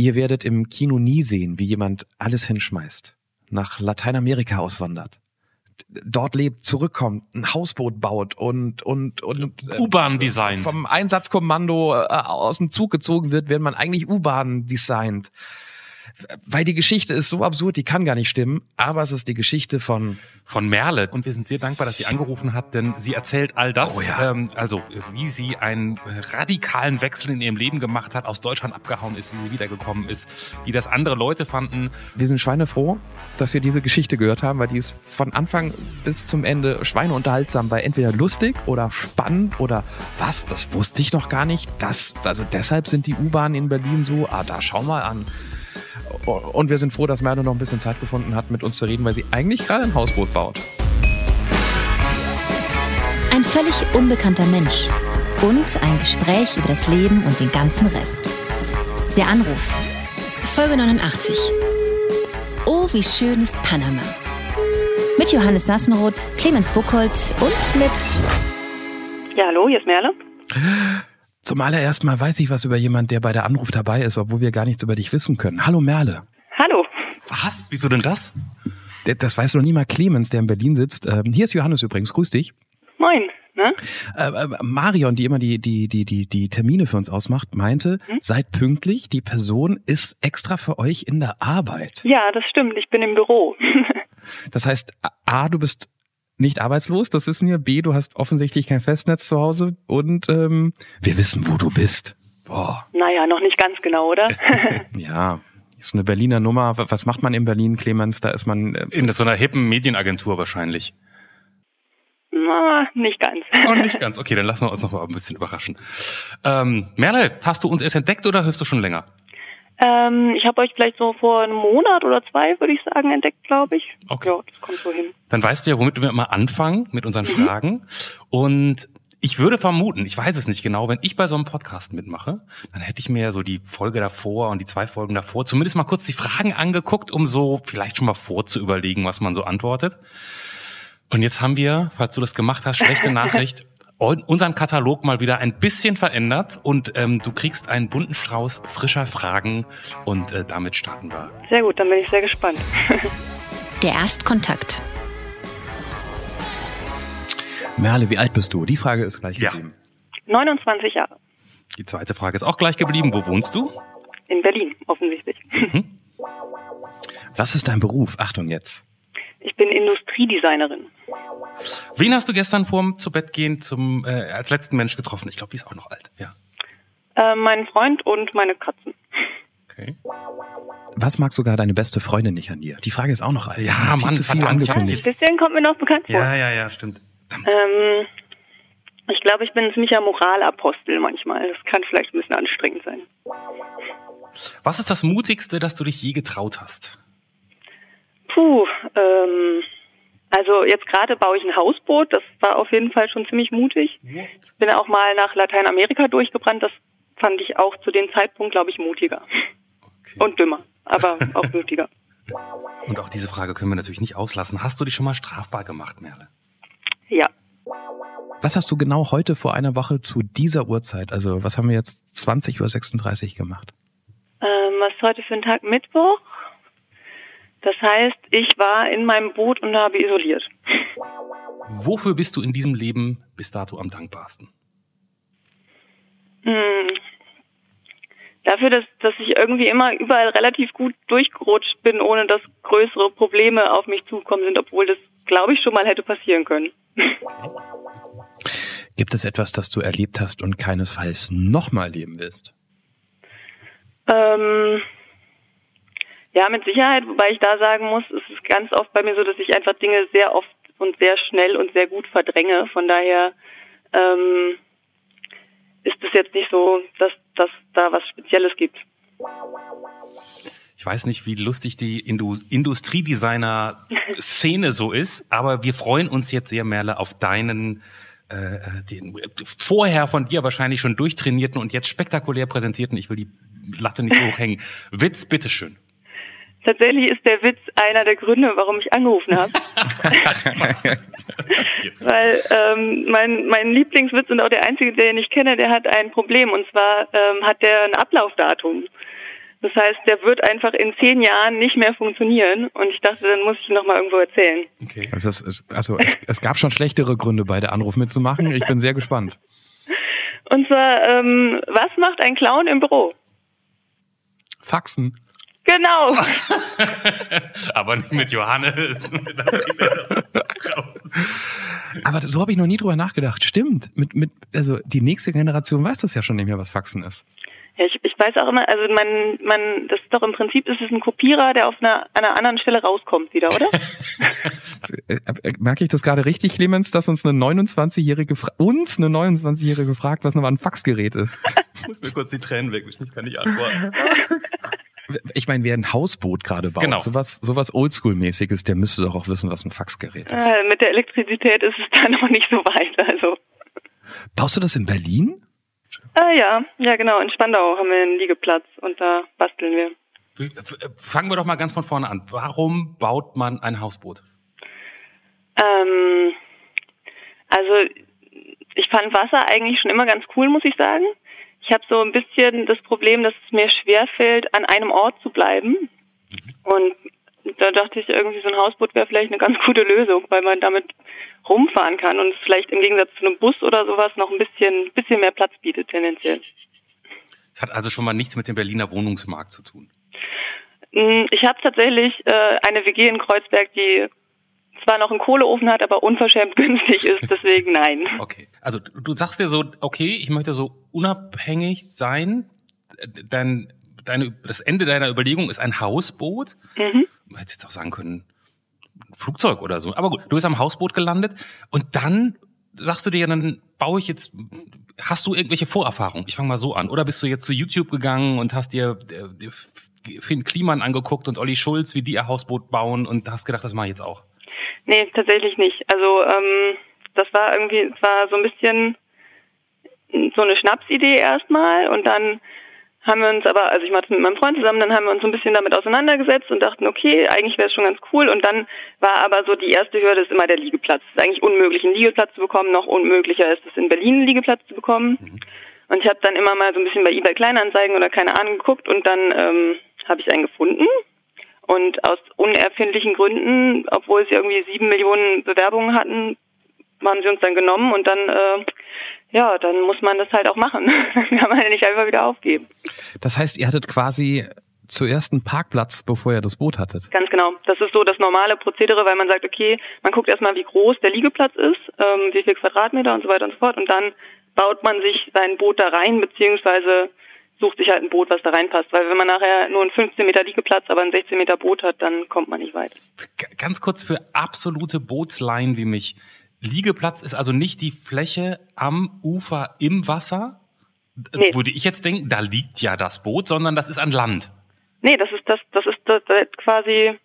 Ihr werdet im Kino nie sehen, wie jemand alles hinschmeißt, nach Lateinamerika auswandert, dort lebt, zurückkommt, ein Hausboot baut und und und äh, U-Bahn designt. Vom Einsatzkommando äh, aus dem Zug gezogen wird, wenn man eigentlich U-Bahn designt weil die Geschichte ist so absurd, die kann gar nicht stimmen, aber es ist die Geschichte von von Merle und wir sind sehr dankbar, dass sie angerufen hat, denn sie erzählt all das, oh ja. ähm, also wie sie einen radikalen Wechsel in ihrem Leben gemacht hat, aus Deutschland abgehauen ist, wie sie wiedergekommen ist, wie das andere Leute fanden. Wir sind schweinefroh, dass wir diese Geschichte gehört haben, weil die ist von Anfang bis zum Ende schweineunterhaltsam, weil entweder lustig oder spannend oder was, das wusste ich noch gar nicht. Das, also deshalb sind die U-Bahnen in Berlin so, ah, da schau mal an. Und wir sind froh, dass Merle noch ein bisschen Zeit gefunden hat, mit uns zu reden, weil sie eigentlich gerade ein Hausboot baut. Ein völlig unbekannter Mensch und ein Gespräch über das Leben und den ganzen Rest. Der Anruf. Folge 89. Oh, wie schön ist Panama. Mit Johannes Sassenroth, Clemens Buchholz und mit. Ja, hallo, hier ist Merle. Zum allerersten Mal weiß ich was über jemanden, der bei der Anruf dabei ist, obwohl wir gar nichts über dich wissen können. Hallo Merle. Hallo. Was? Wieso denn das? Das weiß noch nie mal Clemens, der in Berlin sitzt. Ähm, hier ist Johannes übrigens. Grüß dich. Moin. Ne? Äh, äh, Marion, die immer die, die, die, die, die Termine für uns ausmacht, meinte, hm? seid pünktlich, die Person ist extra für euch in der Arbeit. Ja, das stimmt, ich bin im Büro. das heißt, A, du bist nicht arbeitslos, das wissen wir. B, du hast offensichtlich kein Festnetz zu Hause und ähm, wir wissen, wo du bist. Boah. Naja, noch nicht ganz genau, oder? ja, ist eine Berliner Nummer. Was macht man in Berlin, Clemens? Da ist man äh in so einer hippen Medienagentur wahrscheinlich. Na, nicht ganz. Oh, nicht ganz. Okay, dann lassen wir uns noch mal ein bisschen überraschen. Ähm, Merle, hast du uns erst entdeckt oder hörst du schon länger? Ähm, ich habe euch vielleicht so vor einem Monat oder zwei, würde ich sagen, entdeckt, glaube ich. Okay. Ja, das kommt so hin. Dann weißt du ja, womit wir immer anfangen mit unseren mhm. Fragen. Und ich würde vermuten, ich weiß es nicht genau, wenn ich bei so einem Podcast mitmache, dann hätte ich mir so die Folge davor und die zwei Folgen davor zumindest mal kurz die Fragen angeguckt, um so vielleicht schon mal vorzuüberlegen, was man so antwortet. Und jetzt haben wir, falls du das gemacht hast, schlechte Nachricht unseren Katalog mal wieder ein bisschen verändert und ähm, du kriegst einen bunten Strauß frischer Fragen und äh, damit starten wir. Sehr gut, dann bin ich sehr gespannt. Der Erstkontakt. Merle, wie alt bist du? Die Frage ist gleich geblieben. Ja. 29 Jahre. Die zweite Frage ist auch gleich geblieben. Wo wohnst du? In Berlin, offensichtlich. Mhm. Was ist dein Beruf? Achtung jetzt. Ich bin Industriedesignerin. Wen hast du gestern vorm zu Bett gehen zum, äh, als letzten Mensch getroffen? Ich glaube, die ist auch noch alt. Ja. Äh, meinen Freund und meine Katzen. Okay. Was mag sogar deine beste Freundin nicht an dir? Die Frage ist auch noch alt. Ja, Mann, zu viel verdammt, angekündigt. Bisschen kommt mir noch bekannt vor. Ja, ja, ja, stimmt. Ähm, ich glaube, ich bin ein ziemlicher Moralapostel manchmal. Das kann vielleicht ein bisschen anstrengend sein. Was ist das Mutigste, das du dich je getraut hast? Puh, ähm, also jetzt gerade baue ich ein Hausboot, das war auf jeden Fall schon ziemlich mutig. What? Bin auch mal nach Lateinamerika durchgebrannt, das fand ich auch zu dem Zeitpunkt, glaube ich, mutiger. Okay. Und dümmer, aber auch mutiger. Und auch diese Frage können wir natürlich nicht auslassen. Hast du dich schon mal strafbar gemacht, Merle? Ja. Was hast du genau heute vor einer Woche zu dieser Uhrzeit, also was haben wir jetzt 20.36 Uhr gemacht? Ähm, was ist heute für ein Tag? Mittwoch? Das heißt, ich war in meinem Boot und habe isoliert. Wofür bist du in diesem Leben bis dato am dankbarsten? Hm. Dafür, dass, dass ich irgendwie immer überall relativ gut durchgerutscht bin, ohne dass größere Probleme auf mich zukommen sind, obwohl das, glaube ich, schon mal hätte passieren können. Gibt es etwas, das du erlebt hast und keinesfalls nochmal erleben willst? Ähm, ja, mit Sicherheit, wobei ich da sagen muss, es ist ganz oft bei mir so, dass ich einfach Dinge sehr oft und sehr schnell und sehr gut verdränge. Von daher ähm, ist es jetzt nicht so, dass, dass da was Spezielles gibt. Ich weiß nicht, wie lustig die Indu Industriedesigner-Szene so ist, aber wir freuen uns jetzt sehr, Merle, auf deinen äh, äh den vorher von dir wahrscheinlich schon durchtrainierten und jetzt spektakulär präsentierten, ich will die Latte nicht hochhängen, Witz, bitteschön. Tatsächlich ist der Witz einer der Gründe, warum ich angerufen habe. Weil ähm, mein, mein Lieblingswitz und auch der einzige, den ich kenne, der hat ein Problem. Und zwar ähm, hat der ein Ablaufdatum. Das heißt, der wird einfach in zehn Jahren nicht mehr funktionieren. Und ich dachte, dann muss ich ihn nochmal irgendwo erzählen. Okay. Also, es, also es, es, gab schon schlechtere Gründe, bei der Anruf mitzumachen. Ich bin sehr gespannt. Und zwar, ähm, was macht ein Clown im Büro? Faxen. Genau. Aber nicht mit Johannes. Aber so habe ich noch nie drüber nachgedacht. Stimmt. Mit, mit, also die nächste Generation weiß das ja schon nicht mehr, was Faxen ist. Ja, ich, ich weiß auch immer, also man, man, das ist doch im Prinzip ist es ein Kopierer, der auf einer, einer anderen Stelle rauskommt wieder, oder? Merke ich das gerade richtig, Clemens, dass uns eine 29-Jährige, uns eine 29-Jährige fragt, was nochmal ein Faxgerät ist? Ich muss mir kurz die Tränen weg, ich kann nicht antworten. Ich meine, wer ein Hausboot gerade baut, genau. sowas, sowas Oldschool-mäßiges, der müsste doch auch wissen, was ein Faxgerät ist. Äh, mit der Elektrizität ist es da noch nicht so weit, also. Baust du das in Berlin? Ah ja, ja genau. In Spandau haben wir einen Liegeplatz und da basteln wir. Fangen wir doch mal ganz von vorne an. Warum baut man ein Hausboot? Ähm, also ich fand Wasser eigentlich schon immer ganz cool, muss ich sagen. Ich habe so ein bisschen das Problem, dass es mir schwerfällt, an einem Ort zu bleiben. Mhm. Und da dachte ich irgendwie, so ein Hausboot wäre vielleicht eine ganz gute Lösung, weil man damit rumfahren kann und es vielleicht im Gegensatz zu einem Bus oder sowas noch ein bisschen, bisschen mehr Platz bietet tendenziell. Das hat also schon mal nichts mit dem Berliner Wohnungsmarkt zu tun. Hm, ich habe tatsächlich äh, eine WG in Kreuzberg, die zwar noch einen Kohleofen hat, aber unverschämt günstig ist, deswegen nein. Okay, also du sagst dir so, okay, ich möchte so unabhängig sein. Dein, deine, das Ende deiner Überlegung ist ein Hausboot. Mhm. Du hättest jetzt auch sagen können, Flugzeug oder so. Aber gut, du bist am Hausboot gelandet und dann sagst du dir, dann baue ich jetzt, hast du irgendwelche Vorerfahrungen? Ich fange mal so an. Oder bist du jetzt zu YouTube gegangen und hast dir äh, Finn Kliman angeguckt und Olli Schulz, wie die ihr Hausboot bauen und hast gedacht, das mache ich jetzt auch? Nee, tatsächlich nicht. Also ähm, das war irgendwie, es war so ein bisschen so eine Schnapsidee erstmal und dann haben wir uns aber, also ich mache das mit meinem Freund zusammen, dann haben wir uns so ein bisschen damit auseinandergesetzt und dachten, okay, eigentlich wäre es schon ganz cool. Und dann war aber so die erste Hürde ist immer der Liegeplatz. Es ist eigentlich unmöglich, einen Liegeplatz zu bekommen. Noch unmöglicher ist es, in Berlin einen Liegeplatz zu bekommen. Mhm. Und ich habe dann immer mal so ein bisschen bei eBay Kleinanzeigen oder keine Ahnung geguckt und dann ähm, habe ich einen gefunden. Und aus unerfindlichen Gründen, obwohl sie irgendwie sieben Millionen Bewerbungen hatten, haben sie uns dann genommen und dann äh, ja, dann muss man das halt auch machen. Wir haben halt nicht einfach wieder aufgeben. Das heißt, ihr hattet quasi zuerst einen Parkplatz, bevor ihr das Boot hattet. Ganz genau. Das ist so das normale Prozedere, weil man sagt, okay, man guckt erstmal, wie groß der Liegeplatz ist, ähm, wie viel Quadratmeter und so weiter und so fort. Und dann baut man sich sein Boot da rein, beziehungsweise sucht sich halt ein Boot, was da reinpasst. Weil wenn man nachher nur einen 15 Meter Liegeplatz, aber ein 16 Meter Boot hat, dann kommt man nicht weit. Ganz kurz für absolute Bootsleien wie mich. Liegeplatz ist also nicht die Fläche am Ufer im Wasser, nee. würde ich jetzt denken, da liegt ja das Boot, sondern das ist an Land. Nee, das ist das, das ist das, das quasi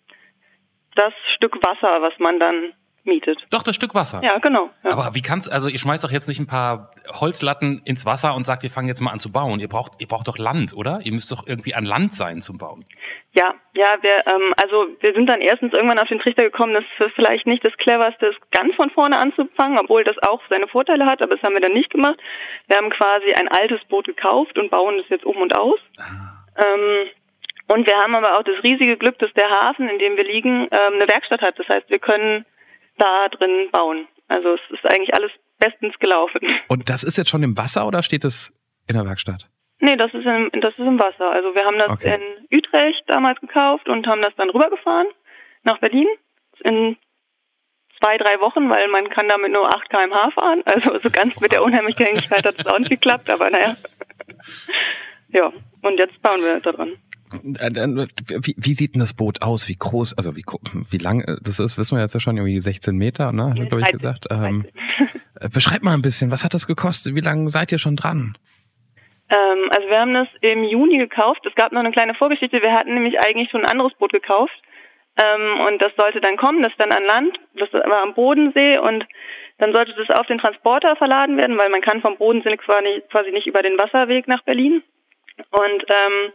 das Stück Wasser, was man dann mietet. Doch, das Stück Wasser. Ja, genau. Ja. Aber wie kannst also ihr schmeißt doch jetzt nicht ein paar Holzlatten ins Wasser und sagt, wir fangen jetzt mal an zu bauen. Ihr braucht, ihr braucht doch Land, oder? Ihr müsst doch irgendwie an Land sein zum Bauen. Ja, ja, wir, ähm, also wir sind dann erstens irgendwann auf den Trichter gekommen, dass es vielleicht nicht das cleverste ist, ganz von vorne anzufangen, obwohl das auch seine Vorteile hat, aber das haben wir dann nicht gemacht. Wir haben quasi ein altes Boot gekauft und bauen das jetzt um und aus. Ah. Ähm, und wir haben aber auch das riesige Glück, dass der Hafen, in dem wir liegen, ähm, eine Werkstatt hat. Das heißt, wir können da drin bauen. Also es ist eigentlich alles bestens gelaufen. Und das ist jetzt schon im Wasser oder steht es in der Werkstatt? Nee, das ist im, das ist im Wasser. Also wir haben das okay. in Utrecht damals gekauft und haben das dann rübergefahren nach Berlin in zwei, drei Wochen, weil man kann damit nur 8 kmh fahren. Also so ganz mit der Unheimlichkeit hat es auch nicht geklappt, aber naja. Ja, und jetzt bauen wir da dran. Äh, äh, wie, wie sieht denn das Boot aus? Wie groß, also wie, wie lang das ist, wissen wir jetzt ja schon, irgendwie 16 Meter, ne? Hat glaube ich gesagt. Ähm, äh, beschreib mal ein bisschen, was hat das gekostet? Wie lange seid ihr schon dran? Ähm, also wir haben das im Juni gekauft. Es gab noch eine kleine Vorgeschichte. Wir hatten nämlich eigentlich schon ein anderes Boot gekauft. Ähm, und das sollte dann kommen, das dann an Land, das war am Bodensee und dann sollte das auf den Transporter verladen werden, weil man kann vom Bodensee quasi nicht über den Wasserweg nach Berlin. Und ähm,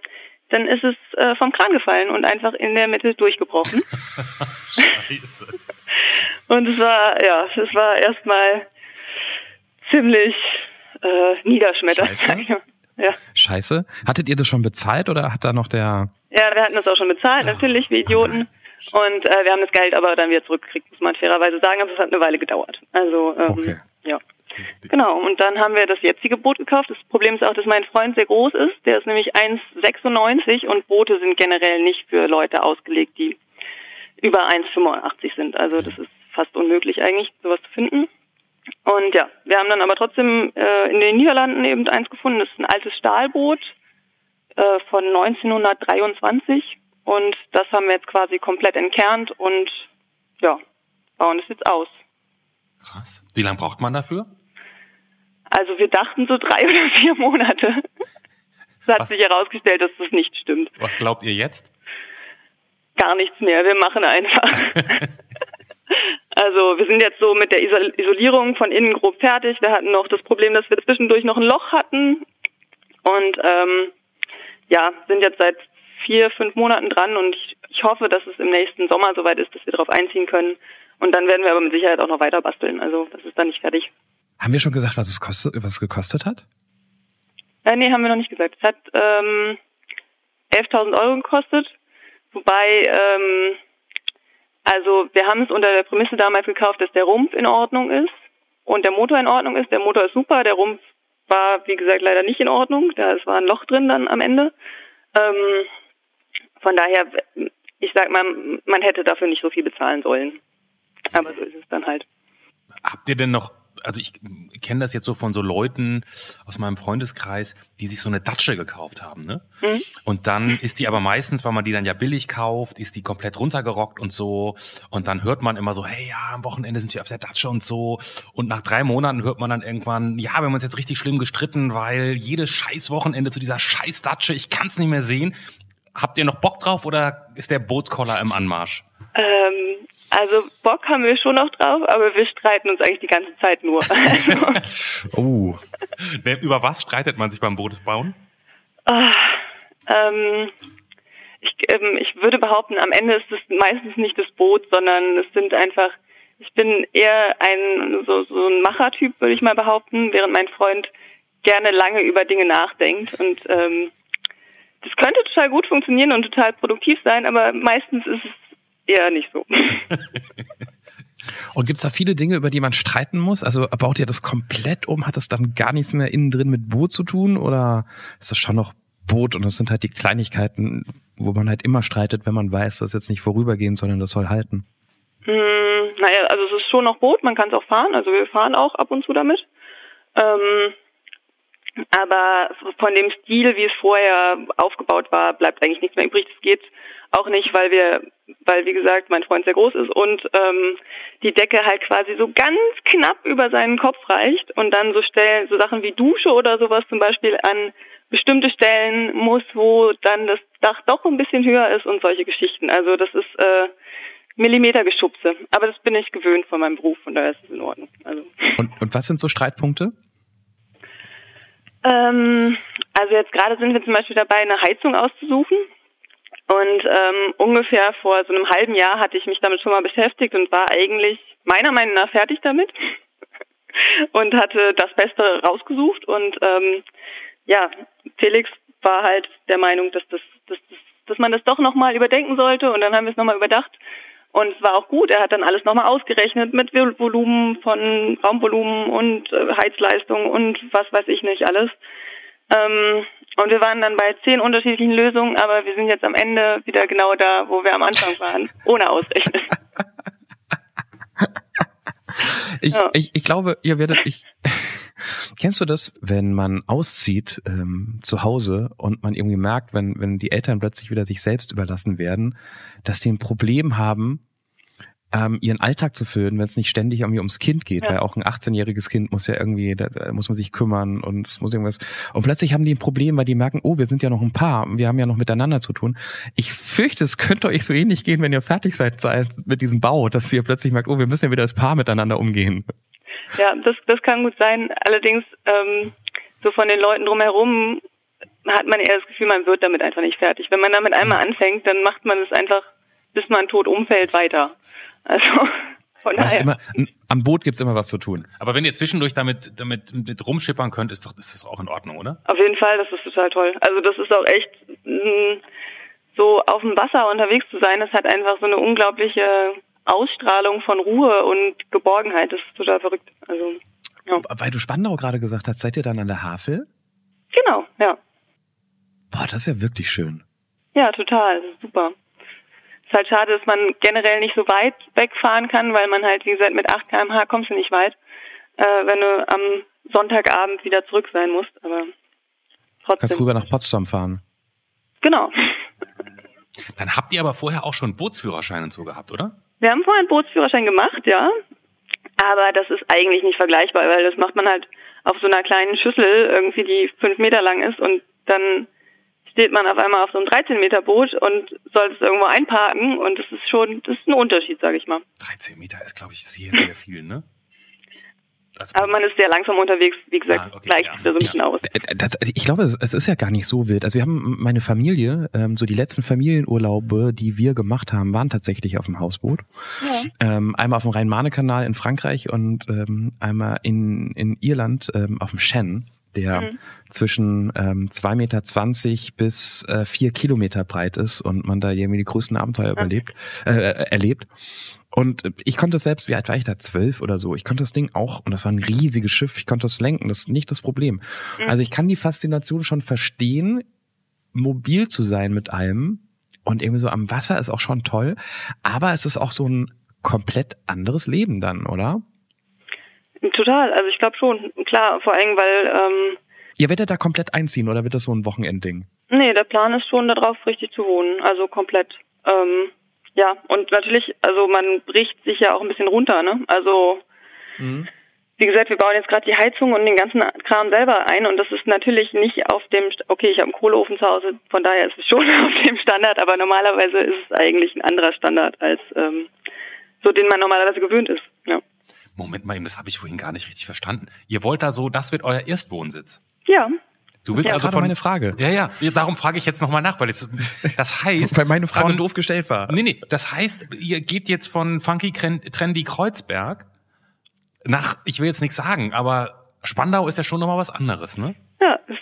dann ist es äh, vom Kran gefallen und einfach in der Mitte durchgebrochen. Scheiße. und es war, ja, es war erstmal ziemlich äh, niederschmetternd. Ja. Scheiße. Hattet ihr das schon bezahlt oder hat da noch der... Ja, wir hatten das auch schon bezahlt, natürlich, wie Idioten. Und äh, wir haben das Geld aber dann wieder zurückgekriegt, muss man fairerweise sagen. Aber es hat eine Weile gedauert. Also, ähm, Okay. ja. Genau, und dann haben wir das jetzige Boot gekauft. Das Problem ist auch, dass mein Freund sehr groß ist. Der ist nämlich 1,96 und Boote sind generell nicht für Leute ausgelegt, die über 1,85 sind. Also das ist fast unmöglich eigentlich, sowas zu finden. Und ja, wir haben dann aber trotzdem äh, in den Niederlanden eben eins gefunden. Das ist ein altes Stahlboot äh, von 1923 und das haben wir jetzt quasi komplett entkernt und ja, bauen es jetzt aus. Krass. Wie lange braucht man dafür? Also wir dachten so drei oder vier Monate. Es hat Was? sich herausgestellt, dass das nicht stimmt. Was glaubt ihr jetzt? Gar nichts mehr. Wir machen einfach. also wir sind jetzt so mit der Isol Isolierung von innen grob fertig. Wir hatten noch das Problem, dass wir zwischendurch noch ein Loch hatten und ähm, ja, sind jetzt seit vier, fünf Monaten dran und ich, ich hoffe, dass es im nächsten Sommer soweit ist, dass wir darauf einziehen können. Und dann werden wir aber mit Sicherheit auch noch weiter basteln. Also das ist dann nicht fertig. Haben wir schon gesagt, was es, kostet, was es gekostet hat? Äh, nee, haben wir noch nicht gesagt. Es hat ähm, 11.000 Euro gekostet, wobei, ähm, also wir haben es unter der Prämisse damals gekauft, dass der Rumpf in Ordnung ist und der Motor in Ordnung ist. Der Motor ist super, der Rumpf war, wie gesagt, leider nicht in Ordnung. Da es war ein Loch drin dann am Ende. Ähm, von daher, ich sag mal, man hätte dafür nicht so viel bezahlen sollen. Aber so ist es dann halt. Habt ihr denn noch, also ich kenne das jetzt so von so Leuten aus meinem Freundeskreis, die sich so eine Datsche gekauft haben, ne? Mhm. Und dann ist die aber meistens, weil man die dann ja billig kauft, ist die komplett runtergerockt und so. Und dann hört man immer so, hey, ja, am Wochenende sind wir auf der Datsche und so. Und nach drei Monaten hört man dann irgendwann, ja, wir haben uns jetzt richtig schlimm gestritten, weil jedes scheiß Wochenende zu dieser scheiß Datsche, ich kann's nicht mehr sehen. Habt ihr noch Bock drauf oder ist der Bootskoller im Anmarsch? Ähm, also Bock haben wir schon noch drauf, aber wir streiten uns eigentlich die ganze Zeit nur. Also, Oh. Über was streitet man sich beim Bootbauen? ah, ähm, ich, ähm, ich würde behaupten, am Ende ist es meistens nicht das Boot, sondern es sind einfach, ich bin eher ein so, so ein Machertyp, würde ich mal behaupten, während mein Freund gerne lange über Dinge nachdenkt und ähm, das könnte total gut funktionieren und total produktiv sein, aber meistens ist es eher nicht so. Und gibt's da viele Dinge, über die man streiten muss? Also baut ihr das komplett um? Hat das dann gar nichts mehr innen drin mit Boot zu tun? Oder ist das schon noch Boot und das sind halt die Kleinigkeiten, wo man halt immer streitet, wenn man weiß, das ist jetzt nicht vorübergehend, sondern das soll halten? Hm, naja, also es ist schon noch Boot, man kann es auch fahren, also wir fahren auch ab und zu damit. Ähm, aber von dem Stil, wie es vorher aufgebaut war, bleibt eigentlich nichts mehr übrig. Das geht auch nicht, weil wir, weil wie gesagt, mein Freund sehr groß ist und ähm, die Decke halt quasi so ganz knapp über seinen Kopf reicht und dann so Stellen, so Sachen wie Dusche oder sowas zum Beispiel an bestimmte Stellen muss, wo dann das Dach doch ein bisschen höher ist und solche Geschichten. Also das ist äh, Millimetergeschubse. Aber das bin ich gewöhnt von meinem Beruf, von daher ist es in Ordnung. Also. Und, und was sind so Streitpunkte? Ähm, also jetzt gerade sind wir zum Beispiel dabei, eine Heizung auszusuchen. Und ähm, ungefähr vor so einem halben Jahr hatte ich mich damit schon mal beschäftigt und war eigentlich meiner Meinung nach fertig damit und hatte das Beste rausgesucht. Und ähm, ja, Felix war halt der Meinung, dass das, dass, dass, dass man das doch nochmal überdenken sollte. Und dann haben wir es nochmal überdacht. Und es war auch gut. Er hat dann alles nochmal ausgerechnet mit Volumen von Raumvolumen und äh, Heizleistung und was weiß ich nicht alles. Ähm, und wir waren dann bei zehn unterschiedlichen Lösungen, aber wir sind jetzt am Ende wieder genau da, wo wir am Anfang waren, ohne Ausrechnen. Ich, Ja. ich, ich glaube, ihr werdet, ich, kennst du das, wenn man auszieht ähm, zu Hause und man irgendwie merkt, wenn, wenn die Eltern plötzlich wieder sich selbst überlassen werden, dass die ein Problem haben, ähm, ihren Alltag zu füllen, wenn es nicht ständig irgendwie ums Kind geht, Ja. weil auch ein 18-jähriges Kind muss ja irgendwie, da, da muss man sich kümmern und es muss irgendwas. Und plötzlich haben die ein Problem, weil die merken, oh, wir sind ja noch ein Paar, wir haben ja noch miteinander zu tun. Ich fürchte, es könnte euch so ähnlich gehen, wenn ihr fertig seid, seid mit diesem Bau, dass ihr plötzlich merkt, oh, wir müssen ja wieder als Paar miteinander umgehen. Ja, das, das kann gut sein. Allerdings, ähm, so von den Leuten drumherum hat man eher das Gefühl, man wird damit einfach nicht fertig. Wenn man damit einmal anfängt, dann macht man es einfach, bis man tot umfällt, weiter. Also, Von daher. immer, am Boot gibt's immer was zu tun. Aber wenn ihr zwischendurch damit, damit mit rumschippern könnt, ist doch, ist das auch in Ordnung, oder? Auf jeden Fall, das ist total toll. Also das ist auch echt mh, so auf dem Wasser unterwegs zu sein. Das hat einfach so eine unglaubliche Ausstrahlung von Ruhe und Geborgenheit. Das ist total verrückt. Also ja, Weil du Spandau gerade gesagt hast, seid ihr dann an der Havel? genau, ja, Boah, das ist ja wirklich schön. ja, total, das ist super. Ist halt schade, dass man generell nicht so weit wegfahren kann, weil man halt, wie gesagt, mit 8 km/h kommst du nicht weit, äh, wenn du am Sonntagabend wieder zurück sein musst. Aber trotzdem. Kannst rüber nach Potsdam fahren. Genau. Dann habt ihr aber vorher auch schon Bootsführerschein und so gehabt, oder? Wir haben vorher einen Bootsführerschein gemacht, ja. Aber das ist eigentlich nicht vergleichbar, weil das macht man halt auf so einer kleinen Schüssel irgendwie, die fünf Meter lang ist und dann steht man auf einmal auf so einem 13 Meter Boot und soll es irgendwo einparken und das ist schon, das ist ein Unterschied, sage ich mal. 13 Meter ist, glaube ich, sehr, sehr viel, ne? Als Aber man ist sehr langsam unterwegs, wie gesagt, Ah, okay, gleicht ja. so ein bisschen aus. Äh, Das, ich glaube, es ist ja gar nicht so wild. Also wir haben meine Familie, ähm, so die letzten Familienurlaube, die wir gemacht haben, waren tatsächlich auf dem Hausboot. Ja. Ähm, einmal auf dem Rhein-Marne-Kanal in Frankreich und ähm, einmal in, in Irland ähm, auf dem Shannon, der Mhm. zwischen ähm, 2,20 Meter bis äh, 4 Kilometer breit ist und man da irgendwie die größten Abenteuer überlebt, äh, äh, erlebt. Und ich konnte es selbst, wie alt war ich da? Zwölf oder so. Ich konnte das Ding auch, und das war ein riesiges Schiff, ich konnte das lenken, das ist nicht das Problem. Mhm. Also ich kann die Faszination schon verstehen, mobil zu sein mit allem. Und irgendwie so am Wasser ist auch schon toll. Aber es ist auch so ein komplett anderes Leben dann, oder? Total, also ich glaube schon. Klar, vor allem, weil, ähm, Ihr werdet da komplett einziehen oder wird das so ein Wochenendding? Nee, der Plan ist schon darauf, richtig zu wohnen. Also komplett. Ähm, ja, und natürlich, also man bricht sich ja auch ein bisschen runter, ne? Also, wie gesagt, wir bauen jetzt gerade die Heizung und den ganzen Kram selber ein und das ist natürlich nicht auf dem, St- okay, ich habe einen Kohleofen zu Hause, von daher ist es schon auf dem Standard, aber normalerweise ist es eigentlich ein anderer Standard als ähm, so, den man normalerweise gewöhnt ist. Moment mal eben, das habe ich vorhin gar nicht richtig verstanden. Ihr wollt da so, das wird euer Erstwohnsitz. Ja, Du willst Ja, also von meine Frage. Ja, ja, ja, darum frage ich jetzt nochmal nach, weil es, das heißt. Weil meine Frage von, doof gestellt war. Nee, nee, das heißt, ihr geht jetzt von Funky Tren- Trendy Kreuzberg nach, ich will jetzt nichts sagen, aber Spandau ist ja schon nochmal was anderes, ne?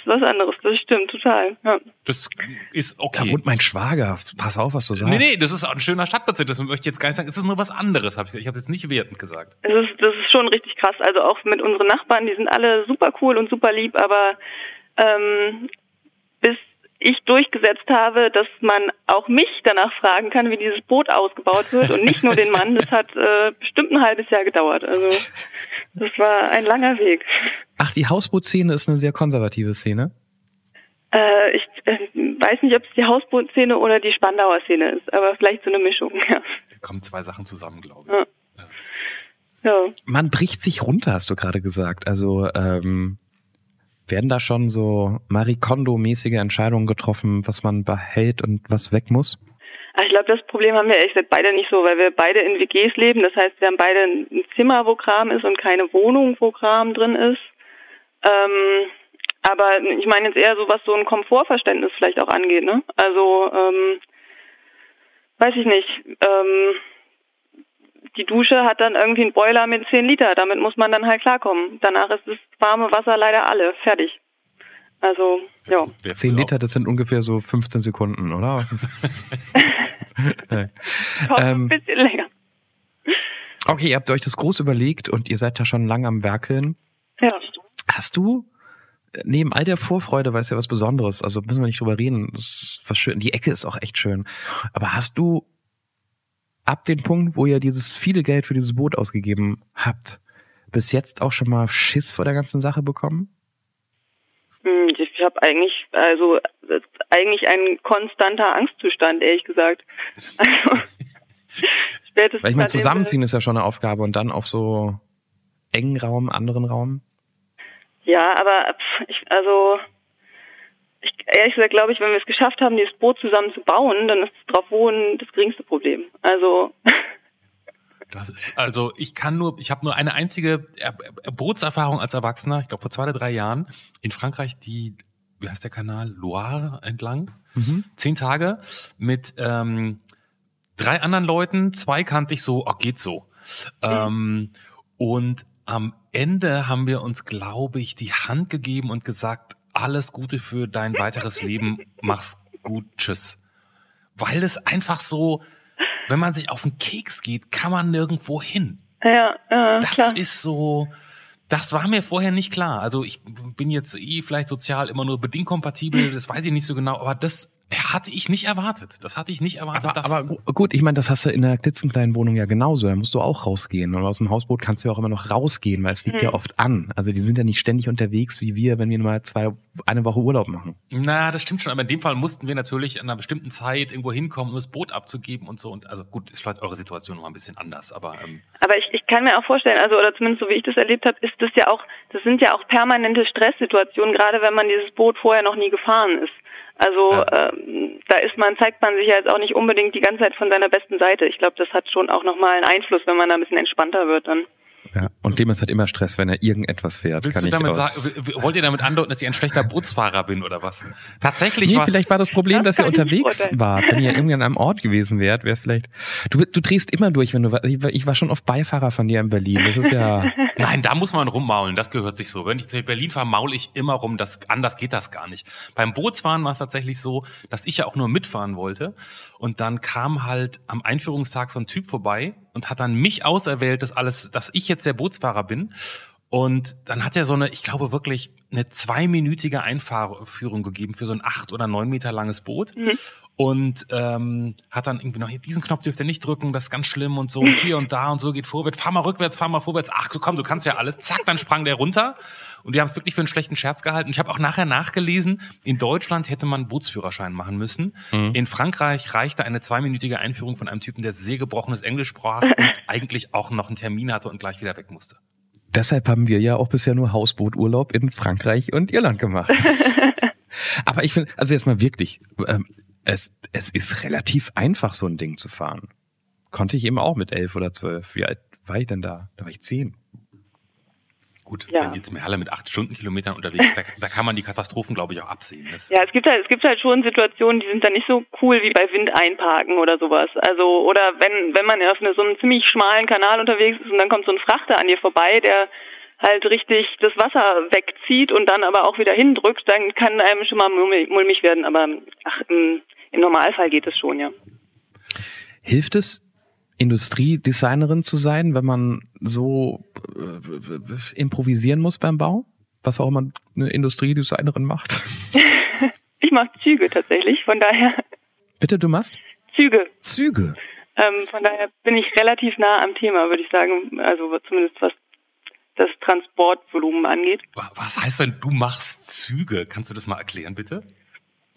Ja, ist was anderes, das stimmt, total. Ja. Das ist Da okay. wohnt mein Schwager. Pass auf, was du sagst. Nee, nee, das ist auch ein schöner Stadtbezirk, das möchte ich jetzt gar nicht sagen. Es ist nur was anderes, hab ich, ich habe jetzt nicht wertend gesagt. Es ist, das ist schon richtig krass. Also auch mit unseren Nachbarn, die sind alle super cool und super lieb, aber ähm, bis ich durchgesetzt habe, dass man auch mich danach fragen kann, wie dieses Boot ausgebaut wird und nicht nur den Mann, das hat äh, bestimmt ein halbes Jahr gedauert. Also das war ein langer Weg. Ach, die Hausbootszene ist eine sehr konservative Szene. Äh, ich äh, weiß nicht, ob es die Hausbootszene oder die Spandauer Szene ist, aber vielleicht so eine Mischung. Ja. Da kommen zwei Sachen zusammen, glaube ich. Ja. ja. Man bricht sich runter, hast du gerade gesagt. Also ähm, werden da schon so Marie Kondo-mäßige Entscheidungen getroffen, was man behält und was weg muss? Ah, Ich glaube, das Problem haben wir ehrlich gesagt beide nicht so, weil wir beide in WGs leben. Das heißt, wir haben beide ein Zimmer, wo Kram ist und keine Wohnung, wo Kram drin ist. Ähm, aber ich meine jetzt eher so, was so ein Komfortverständnis vielleicht auch angeht. Ne? Also, ähm, weiß ich nicht. Ähm, die Dusche hat dann irgendwie einen Boiler mit 10 Liter. Damit muss man dann halt klarkommen. Danach ist das warme Wasser leider alle. Fertig. Also, ja. Wer Zehn früher Liter, das sind ungefähr so 15 Sekunden, oder? Ähm, ein bisschen länger. okay, ihr habt euch das groß überlegt und ihr seid da schon lang am Werkeln. Ja. Hast du äh, neben all der Vorfreude, weil es ja was Besonderes, also müssen wir nicht drüber reden, das ist was schön. Die Ecke ist auch echt schön. Aber hast du ab dem Punkt, wo ihr dieses viele Geld für dieses Boot ausgegeben habt, bis jetzt auch schon mal Schiss vor der ganzen Sache bekommen? Hm, Ich habe eigentlich, also eigentlich ein konstanter Angstzustand, ehrlich gesagt. Also, spätestens Weil ich meine, zusammenziehen ist ja schon eine Aufgabe und dann auf so engen Raum, anderen Raum. Ja, aber ich, also ich, ehrlich gesagt glaube ich, wenn wir es geschafft haben, dieses Boot zusammen zu bauen, dann ist das Draufwohnen das geringste Problem. Also Das ist also, ich kann nur, ich habe nur eine einzige Er- Er- Bootserfahrung als Erwachsener, ich glaube vor zwei oder drei Jahren, in Frankreich die, wie heißt der Kanal, Loire entlang. Mhm. Zehn Tage mit ähm, drei anderen Leuten, zwei kannte ich so, ach geht so. Ähm, und am Ende haben wir uns, glaube ich, die Hand gegeben und gesagt, alles Gute für dein weiteres Leben, mach's gut, tschüss. Weil es einfach so, wenn man sich auf den Keks geht, kann man nirgendwo hin. Ja, ja Das klar. ist so, das war mir vorher nicht klar. Also ich bin jetzt eh vielleicht sozial immer nur bedingt kompatibel, das weiß ich nicht so genau, aber das hatte ich nicht erwartet. Das hatte ich nicht erwartet. Aber, dass- aber gu- gut, ich meine, das hast du in der klitzenkleinen Wohnung ja genauso. Da musst du auch rausgehen. Und aus dem Hausboot kannst du ja auch immer noch rausgehen, weil es liegt ja Hm. oft an. Also die sind ja nicht ständig unterwegs wie wir, wenn wir mal zwei, eine Woche Urlaub machen. Na, das stimmt schon, aber in dem Fall mussten wir natürlich an einer bestimmten Zeit irgendwo hinkommen, um das Boot abzugeben und so. Und also gut, ist vielleicht eure Situation noch mal ein bisschen anders, aber ähm, Aber ich, ich kann mir auch vorstellen, also oder zumindest so wie ich das erlebt habe, ist das ja auch, das sind ja auch permanente Stresssituationen, gerade wenn man dieses Boot vorher noch nie gefahren ist. Also Ja. ähm, da ist man, zeigt man sich ja jetzt auch nicht unbedingt die ganze Zeit von seiner besten Seite. Ich glaube, das hat schon auch nochmal einen Einfluss, wenn man da ein bisschen entspannter wird dann. Ja. Und dem ist halt immer Stress, wenn er irgendetwas fährt. willst kann du ich damit aus sagen, wollt ihr damit andeuten, dass ich ein schlechter Bootsfahrer bin oder was? Tatsächlich Nee, war vielleicht war das Problem, Das dass ihr unterwegs wart. Wenn ihr irgendwie an einem Ort gewesen wärt, wäre es vielleicht. Du, du drehst immer durch, wenn du. wa- Ich war- ich war schon oft Beifahrer von dir in Berlin. Das ist ja. Nein, da muss man rummaulen, das gehört sich so. Wenn ich durch Berlin fahre, maul ich immer rum, das, anders geht das gar nicht. Beim Bootsfahren war es tatsächlich so, dass ich ja auch nur mitfahren wollte. Und dann kam halt am Einführungstag so ein Typ vorbei und hat dann mich auserwählt, dass alles, dass ich jetzt der Bootsfahrer bin. Und dann hat er so eine, ich glaube wirklich, eine zweiminütige Einfahrführung gegeben für so ein acht oder neun Meter langes Boot. Und ähm, hat dann irgendwie noch, diesen Knopf dürft ihr nicht drücken, das ist ganz schlimm und so und hier und da und so geht vorwärts, fahr mal rückwärts, fahr mal vorwärts, ach du komm, du kannst ja alles. Zack, dann sprang der runter und die haben es wirklich für einen schlechten Scherz gehalten. Ich habe auch nachher nachgelesen, in Deutschland hätte man Bootsführerschein machen müssen. In Frankreich reichte eine zweiminütige Einführung von einem Typen, der sehr gebrochenes Englisch sprach und eigentlich auch noch einen Termin hatte und gleich wieder weg musste. Deshalb haben wir ja auch bisher nur Hausbooturlaub in Frankreich und Irland gemacht. Aber ich finde, also jetzt mal wirklich, ähm, es, es ist relativ einfach, so ein Ding zu fahren. Konnte ich eben auch mit elf oder zwölf. Wie alt war ich denn da? Da war ich zehn. Gut, Ja. wenn jetzt Merle mit acht Stundenkilometern unterwegs ist, da, da kann man die Katastrophen, glaube ich, auch absehen. Das, Ja, es gibt halt, es gibt halt schon Situationen, die sind dann nicht so cool wie bei Wind einparken oder sowas. Also, oder wenn, wenn man auf eine, so einem ziemlich schmalen Kanal unterwegs ist und dann kommt so ein Frachter an dir vorbei, der halt richtig das Wasser wegzieht und dann aber auch wieder hindrückt, dann kann einem schon mal mulmig, mulmig werden. Aber ach, im, im Normalfall geht es schon, ja. Hilft es, Industriedesignerin zu sein, wenn man so äh, improvisieren muss beim Bau? Was auch immer eine Industriedesignerin macht. Ich mache Züge tatsächlich, von daher Bitte, du machst Züge. Züge. Ähm, von daher bin ich relativ nah am Thema, würde ich sagen. Also zumindest was das Transportvolumen angeht. Wa- Was heißt denn, du machst Züge? Kannst du das mal erklären, bitte?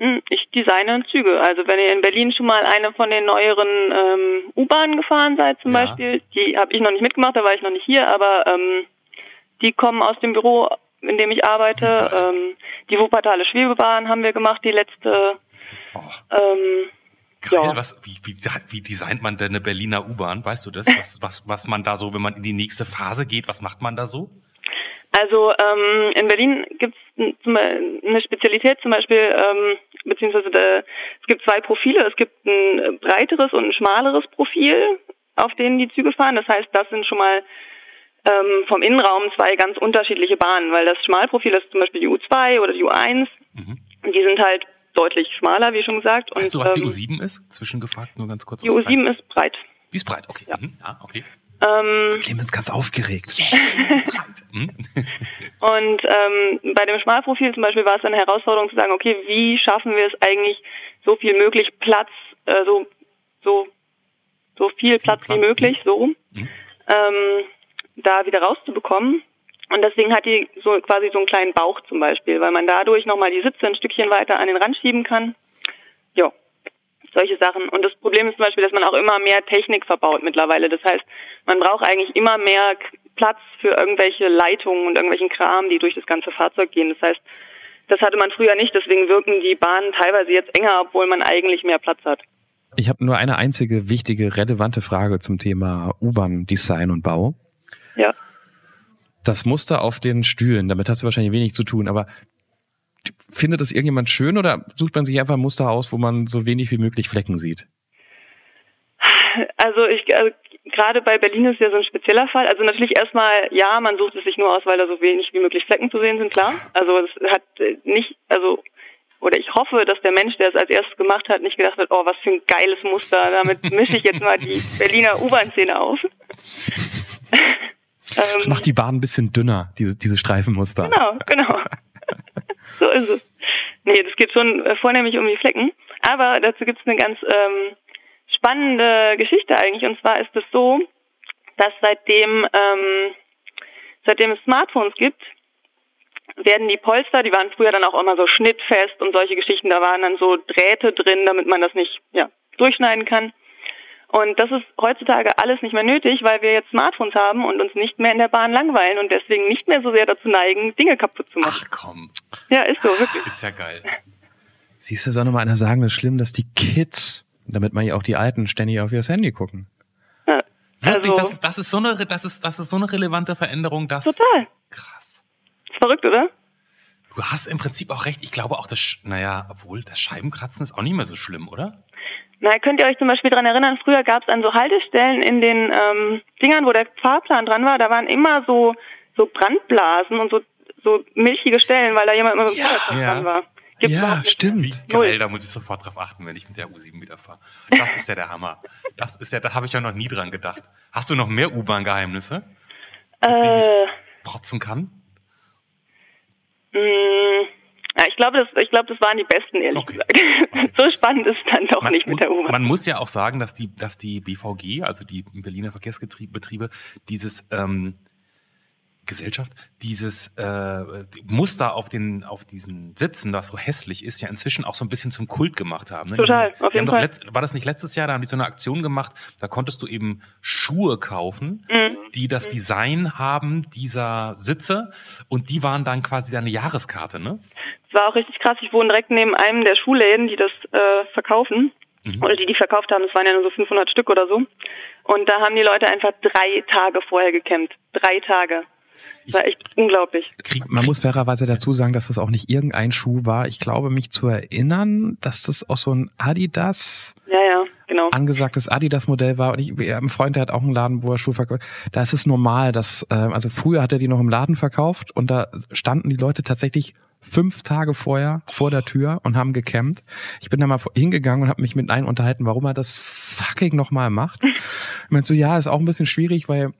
Hm, Ich designe Züge. Also wenn ihr in Berlin schon mal eine von den neueren ähm, U-Bahnen gefahren seid zum Ja. Beispiel, die habe ich noch nicht mitgemacht, da war ich noch nicht hier, aber ähm, die kommen aus dem Büro, in dem ich arbeite. Ähm, die Wuppertaler Schwebebahn haben wir gemacht, die letzte. Oh, Ähm, geil. Ja. Was, wie, wie, wie designt man denn eine Berliner U-Bahn? Weißt du das? Was, was, was man da so, wenn man in die nächste Phase geht, was macht man da so? Also ähm, in Berlin gibt es eine Spezialität zum Beispiel, ähm, beziehungsweise da, es gibt zwei Profile. Es gibt ein breiteres und ein schmaleres Profil, auf denen die Züge fahren. Das heißt, das sind schon mal ähm, vom Innenraum zwei ganz unterschiedliche Bahnen, weil das Schmalprofil das ist zum Beispiel die U2 oder die U1. Mhm. Die sind halt deutlich schmaler, wie schon gesagt. Weißt und, du, was die ähm, U7 ist? Zwischengefragt, nur ganz kurz. Die aus U7 ist breit. Die ist breit, okay. Ja. Mhm. Ja, okay. Ähm, Clemens ganz aufgeregt. Mhm. Und ähm, bei dem Schmalprofil zum Beispiel war es eine Herausforderung zu sagen, okay, wie schaffen wir es eigentlich, so viel möglich Platz, äh, so so so viel Platz, wie Platz, möglich, so rum, Mhm. ähm, da wieder rauszubekommen. Und deswegen hat die so quasi so einen kleinen Bauch zum Beispiel, weil man dadurch nochmal die Sitze ein Stückchen weiter an den Rand schieben kann. Solche Sachen. Und das Problem ist zum Beispiel, dass man auch immer mehr Technik verbaut mittlerweile. Das heißt, man braucht eigentlich immer mehr Platz für irgendwelche Leitungen und irgendwelchen Kram, die durch das ganze Fahrzeug gehen. Das heißt, das hatte man früher nicht, deswegen wirken die Bahnen teilweise jetzt enger, obwohl man eigentlich mehr Platz hat. Ich habe nur eine einzige wichtige, relevante Frage zum Thema U-Bahn-Design und Bau. Ja. Das Muster auf den Stühlen, damit hast du wahrscheinlich wenig zu tun, aber findet das irgendjemand schön oder sucht man sich einfach ein Muster aus, wo man so wenig wie möglich Flecken sieht? Also ich also gerade bei Berlin ist ja so ein spezieller Fall. Also natürlich erstmal, ja, man sucht es sich nur aus, weil da so wenig wie möglich Flecken zu sehen sind, klar. Also es hat nicht, also oder ich hoffe, dass der Mensch, der es als erstes gemacht hat, nicht gedacht hat, oh, was für ein geiles Muster, damit mische ich jetzt mal die Berliner U-Bahn-Szene auf. Das macht die Bahn ein bisschen dünner, diese, diese Streifenmuster. Genau, genau. so ist es. Nee, das geht schon äh, vornehmlich um die Flecken. Aber dazu gibt es eine ganz ähm, spannende Geschichte eigentlich. Und zwar ist es so, dass seitdem, ähm, seitdem es Smartphones gibt, werden die Polster, die waren früher dann auch immer so schnittfest und solche Geschichten, da waren dann so Drähte drin, damit man das nicht ja, durchschneiden kann. Und das ist heutzutage alles nicht mehr nötig, weil wir jetzt Smartphones haben und uns nicht mehr in der Bahn langweilen und deswegen nicht mehr so sehr dazu neigen, Dinge kaputt zu machen. Ach komm. Ja, ist so, wirklich. Ist ja geil. Siehst du, soll noch mal einer sagen, das ist schlimm, dass die Kids, damit man ja auch die Alten ständig auf ihr Handy gucken. Ja, Wirklich, also, das, ist, das, ist so eine, das, ist, das ist so eine relevante Veränderung, dass. total. Krass. Ist verrückt, oder? Du hast im Prinzip auch recht. Ich glaube auch, das, naja, obwohl das Scheibenkratzen ist auch nicht mehr so schlimm, oder? Na, könnt ihr euch zum Beispiel dran erinnern, früher gab es an so Haltestellen in den ähm, Dingern, wo der Fahrplan dran war, da waren immer so, so Brandblasen und so, so milchige Stellen, weil da jemand mit dem Ja. Ja. dran war. Gibt's ja, stimmt. Wie geil, da muss ich sofort drauf achten, wenn ich mit der U7 wieder fahre. Das ist ja der Hammer. Das ist ja, da habe ich ja noch nie dran gedacht. Hast du noch mehr U-Bahn-Geheimnisse, Äh, protzen kann? mh, ja, ich glaube, das, ich glaube, das waren die besten, ehrlich Okay. gesagt. so spannend ist es dann doch nicht mit der U-Bahn. man muss ja auch sagen, dass die, dass die BVG, also die Berliner Verkehrsbetriebe, dieses ähm, Gesellschaft, dieses äh, Muster auf den auf diesen Sitzen, das so hässlich ist, ja inzwischen auch so ein bisschen zum Kult gemacht haben. Ne? Total, auf jeden Fall. letzt, war das nicht letztes Jahr? Da haben die so eine Aktion gemacht. Da konntest du eben Schuhe kaufen, Mhm. die das Design haben dieser Sitze und die waren dann quasi deine Jahreskarte, ne? Es war auch richtig krass. Ich wohne direkt neben einem der Schuhläden, die das äh, verkaufen. Mhm. Oder die, die verkauft haben. Es waren ja nur so 500 Stück oder so. Und da haben die Leute einfach drei Tage vorher gecampt. Drei Tage. Das war echt unglaublich. Krieg, Man muss fairerweise dazu sagen, dass das auch nicht irgendein Schuh war. Ich glaube, mich zu erinnern, dass das auch so ein Adidas Ja, ja, genau. angesagtes Adidas-Modell war. Und ich, einen Freund, der hat auch einen Laden, wo er Schuhe verkauft. Da ist es normal, dass, äh, also früher hat er die noch im Laden verkauft und da standen die Leute tatsächlich fünf Tage vorher vor der Tür und haben gecampt. Ich bin da mal hingegangen und habe mich mit einem unterhalten, warum er das fucking nochmal macht. Ich meinte so, ja, ist auch ein bisschen schwierig, weil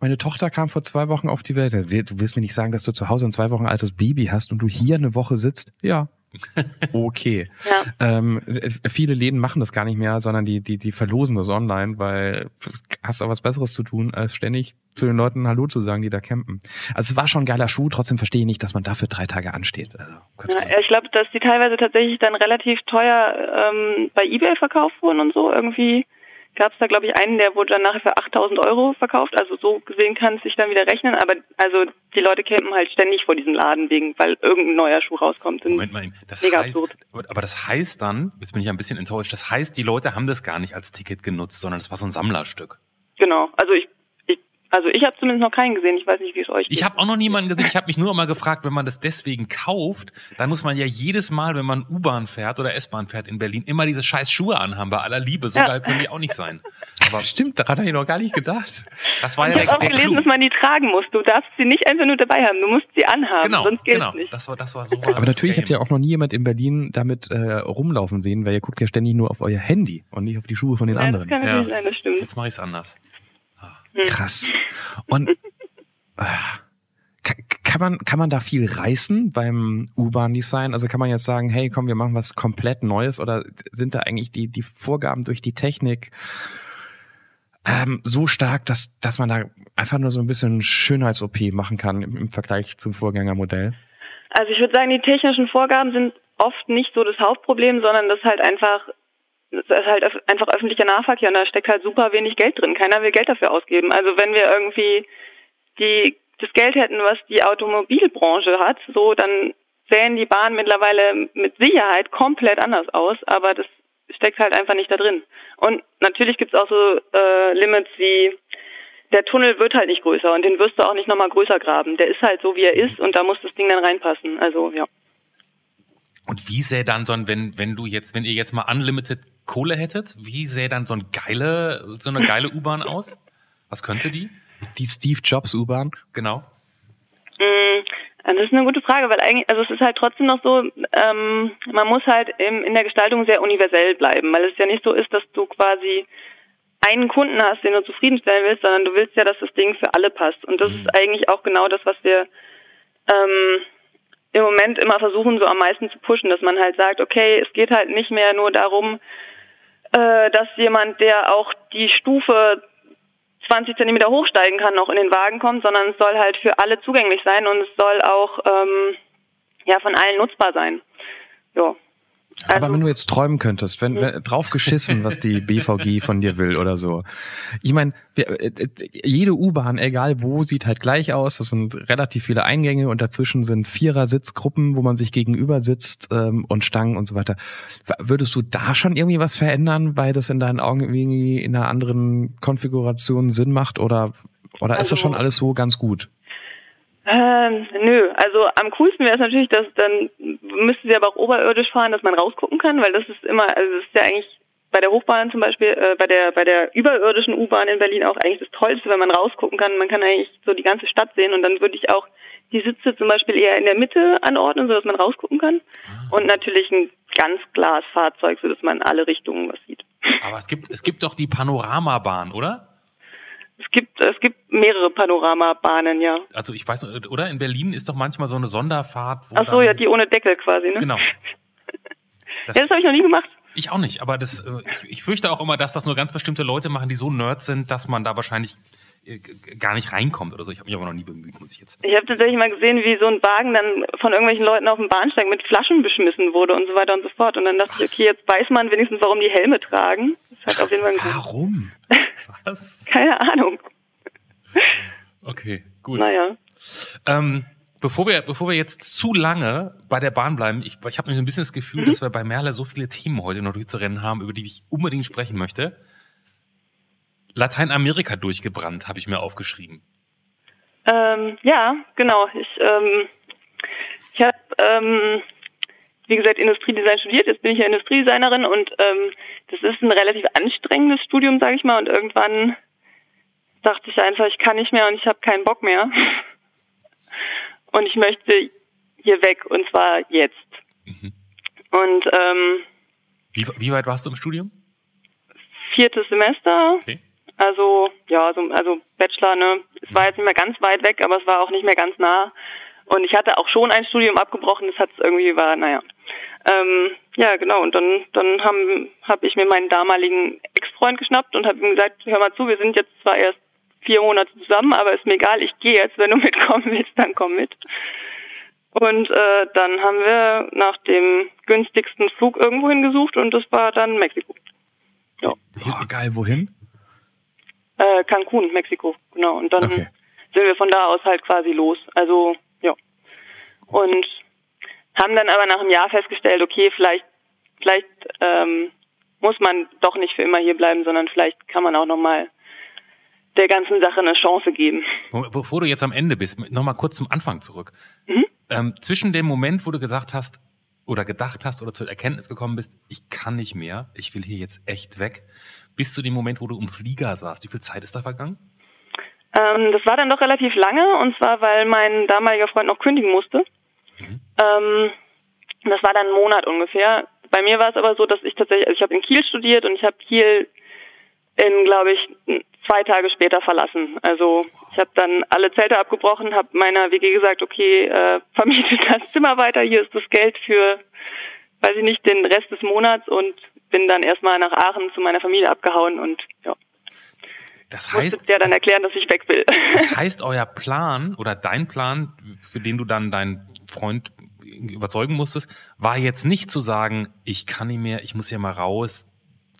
meine Tochter kam vor zwei Wochen auf die Welt. Du willst mir nicht sagen, dass du zu Hause ein zwei Wochen altes Baby hast und du hier eine Woche sitzt? Ja. Okay. Ja. Ähm, äh, viele Läden machen das gar nicht mehr, sondern die, die, die verlosen das online, weil hast du was Besseres zu tun, als ständig zu den Leuten Hallo zu sagen, die da campen. Also es war schon ein geiler Schuh, trotzdem verstehe ich nicht, dass man dafür drei Tage ansteht. Also, Ja, ich glaube, dass die teilweise tatsächlich dann relativ teuer ähm, bei Ebay verkauft wurden und so. Irgendwie gab es da, glaube ich, einen, der wurde dann nachher für 8000 Euro verkauft. Also so gesehen kann es sich dann wieder rechnen. Aber also die Leute campen halt ständig vor diesem Laden wegen, weil irgendein neuer Schuh rauskommt. Und Moment mal, das Mega heißt, absurd. aber das heißt dann, jetzt bin ich ein bisschen enttäuscht, das heißt, die Leute haben das gar nicht als Ticket genutzt, sondern es war so ein Sammlerstück. Genau. Also ich also ich habe zumindest noch keinen gesehen. Ich weiß nicht, wie es euch geht. Ich habe auch noch niemanden gesehen. Ich habe mich nur immer gefragt, wenn man das deswegen kauft, dann muss man ja jedes Mal, wenn man U-Bahn fährt oder S-Bahn fährt in Berlin, immer diese scheiß Schuhe anhaben. Bei aller Liebe, so Ja. geil können die auch nicht sein. Aber Stimmt, daran habe ich noch gar nicht gedacht. das war ich ja habe der, auch gelesen, Clou. dass man die tragen muss. Du darfst sie nicht einfach nur dabei haben. Du musst sie anhaben, Genau, sonst geht genau. es nicht. Das war, das war so. Aber das natürlich habt ihr auch noch nie jemand in Berlin damit äh, rumlaufen sehen, weil ihr guckt ja ständig nur auf euer Handy und nicht auf die Schuhe von den Ja, das anderen. kann natürlich Ja. sein, das stimmt. Jetzt mache ich es anders. Krass. Und äh, ka- kann man, kann man da viel reißen beim U-Bahn-Design? Also kann man jetzt sagen, hey, komm, wir machen was komplett Neues oder sind da eigentlich die, die Vorgaben durch die Technik ähm, so stark, dass, dass man da einfach nur so ein bisschen Schönheits-OP machen kann im, im Vergleich zum Vorgängermodell? Also ich würde sagen, die technischen Vorgaben sind oft nicht so das Hauptproblem, sondern das halt einfach, das ist halt einfach öffentlicher Nahverkehr und da steckt halt super wenig Geld drin. Keiner will Geld dafür ausgeben. Also wenn wir irgendwie die, das Geld hätten, was die Automobilbranche hat, so dann sähen die Bahnen mittlerweile mit Sicherheit komplett anders aus, aber das steckt halt einfach nicht da drin. Und natürlich gibt's auch so äh, Limits wie der Tunnel wird halt nicht größer und den wirst du auch nicht nochmal größer graben. Der ist halt so, wie er ist und da muss das Ding dann reinpassen. Also ja. Und wie sähe dann so ein, wenn, wenn du jetzt, wenn ihr jetzt mal Unlimited Kohle hättet, wie sähe dann so, ein geile, so eine geile U-Bahn aus? Was könnte die? Die Steve Jobs U-Bahn? Genau. Mm, das ist eine gute Frage, weil eigentlich, also es ist halt trotzdem noch so, ähm, man muss halt im, in der Gestaltung sehr universell bleiben, weil es ja nicht so ist, dass du quasi einen Kunden hast, den du zufriedenstellen willst, sondern du willst ja, dass das Ding für alle passt. Und das mhm. ist eigentlich auch genau das, was wir ähm, im Moment immer versuchen, so am meisten zu pushen, dass man halt sagt, okay, es geht halt nicht mehr nur darum, äh, dass jemand, der auch die Stufe 20 Zentimeter hochsteigen kann, noch in den Wagen kommt, sondern es soll halt für alle zugänglich sein und es soll auch ähm, ja von allen nutzbar sein. Ja. Also, Aber wenn du jetzt träumen könntest, wenn, wenn drauf geschissen, was die BVG von dir will oder so. Ich meine, äh, jede U-Bahn, egal wo, sieht halt gleich aus. Das sind relativ viele Eingänge und dazwischen sind Vierer-Sitzgruppen, wo man sich gegenüber sitzt ähm, und Stangen und so weiter. Würdest du da schon irgendwie was verändern, weil das in deinen Augen irgendwie in einer anderen Konfiguration Sinn macht oder oder ist das schon also alles so ganz gut? Ähm, nö, also am coolsten wäre es natürlich, dass dann müssten sie aber auch oberirdisch fahren, dass man rausgucken kann, weil das ist immer, also das ist ja eigentlich bei der Hochbahn zum Beispiel, äh, bei der bei der überirdischen U-Bahn in Berlin auch eigentlich das Tollste, wenn man rausgucken kann. Man kann eigentlich so die ganze Stadt sehen und dann würde ich auch die Sitze zum Beispiel eher in der Mitte anordnen, sodass man rausgucken kann. Ah. Und natürlich ein ganz Glasfahrzeug, sodass man in alle Richtungen was sieht. Aber es gibt es gibt doch die Panoramabahn, oder? Es gibt, es gibt mehrere Panoramabahnen, ja. Also ich weiß, oder? In Berlin ist doch manchmal so eine Sonderfahrt. Wo Ach so, ja, die ohne Deckel quasi, ne? Genau. Das, ja, das habe ich noch nie gemacht. Ich auch nicht, aber das, äh, ich, ich fürchte auch immer, dass das nur ganz bestimmte Leute machen, die so Nerds sind, dass man da wahrscheinlich gar nicht reinkommt oder so. Ich habe mich aber noch nie bemüht, muss ich jetzt. Ich habe tatsächlich mal gesehen, wie so ein Wagen dann von irgendwelchen Leuten auf dem Bahnsteig mit Flaschen beschmissen wurde und so weiter und so fort. Und dann dachte Was? ich, okay, jetzt weiß man wenigstens, warum die Helme tragen. Das hat auf jeden Fall Warum? Was? Keine Ahnung. Okay, gut. Naja. Ähm, bevor wir, bevor wir jetzt zu lange bei der Bahn bleiben, ich, ich habe ein bisschen das Gefühl, mhm. dass wir bei Merle so viele Themen heute noch durchzurennen haben, über die ich unbedingt sprechen möchte. Lateinamerika durchgebrannt, habe ich mir aufgeschrieben. Ähm, ja, genau. Ich, ähm, ich habe, ähm, wie gesagt, Industriedesign studiert. Jetzt bin ich ja Industriedesignerin und ähm, das ist ein relativ anstrengendes Studium, sage ich mal. Und irgendwann dachte ich einfach, ich kann nicht mehr und ich habe keinen Bock mehr. Und ich möchte hier weg und zwar jetzt. Mhm. Und ähm, wie, wie weit warst du im Studium? Viertes Semester. Okay. Also ja, also, also Bachelor, ne? Es war jetzt nicht mehr ganz weit weg, aber es war auch nicht mehr ganz nah. Und ich hatte auch schon ein Studium abgebrochen, das hat es irgendwie war, naja. Ähm, ja, genau. Und dann, dann habe hab ich mir meinen damaligen Ex-Freund geschnappt und habe ihm gesagt, hör mal zu, wir sind jetzt zwar erst vier Monate zusammen, aber ist mir egal, ich gehe jetzt, wenn du mitkommen willst, dann komm mit. Und äh, dann haben wir nach dem günstigsten Flug irgendwo hingesucht und das war dann Mexiko. Ja. Oh, geil, wohin? Äh, Cancun, Mexiko, genau. Und dann okay. sind wir von da aus halt quasi los. Also, ja. Und haben dann aber nach einem Jahr festgestellt, okay, vielleicht, vielleicht ähm, muss man doch nicht für immer hier bleiben, sondern vielleicht kann man auch nochmal der ganzen Sache eine Chance geben. Bevor du jetzt am Ende bist, nochmal kurz zum Anfang zurück. Mhm. Ähm, zwischen dem Moment, wo du gesagt hast oder gedacht hast oder zur Erkenntnis gekommen bist, ich kann nicht mehr, ich will hier jetzt echt weg, bis zu dem Moment, wo du im Flieger saßt, wie viel Zeit ist da vergangen? Ähm, das war dann doch relativ lange und zwar, weil mein damaliger Freund noch kündigen musste. Mhm. Ähm, das war dann ein Monat ungefähr. Bei mir war es aber so, dass ich tatsächlich, also ich habe in Kiel studiert und ich habe Kiel in, glaube ich, zwei Tage später verlassen. Also ich habe dann alle Zelte abgebrochen, habe meiner WG gesagt, okay, äh, vermietet das Zimmer weiter, hier ist das Geld für, weiß ich nicht, den Rest des Monats und bin dann erstmal nach Aachen zu meiner Familie abgehauen und ja. Das heißt, ja dann erklären, dass ich weg will. Das heißt, euer Plan oder dein Plan, für den du dann deinen Freund überzeugen musstest, war jetzt nicht zu sagen, ich kann nicht mehr, ich muss hier mal raus,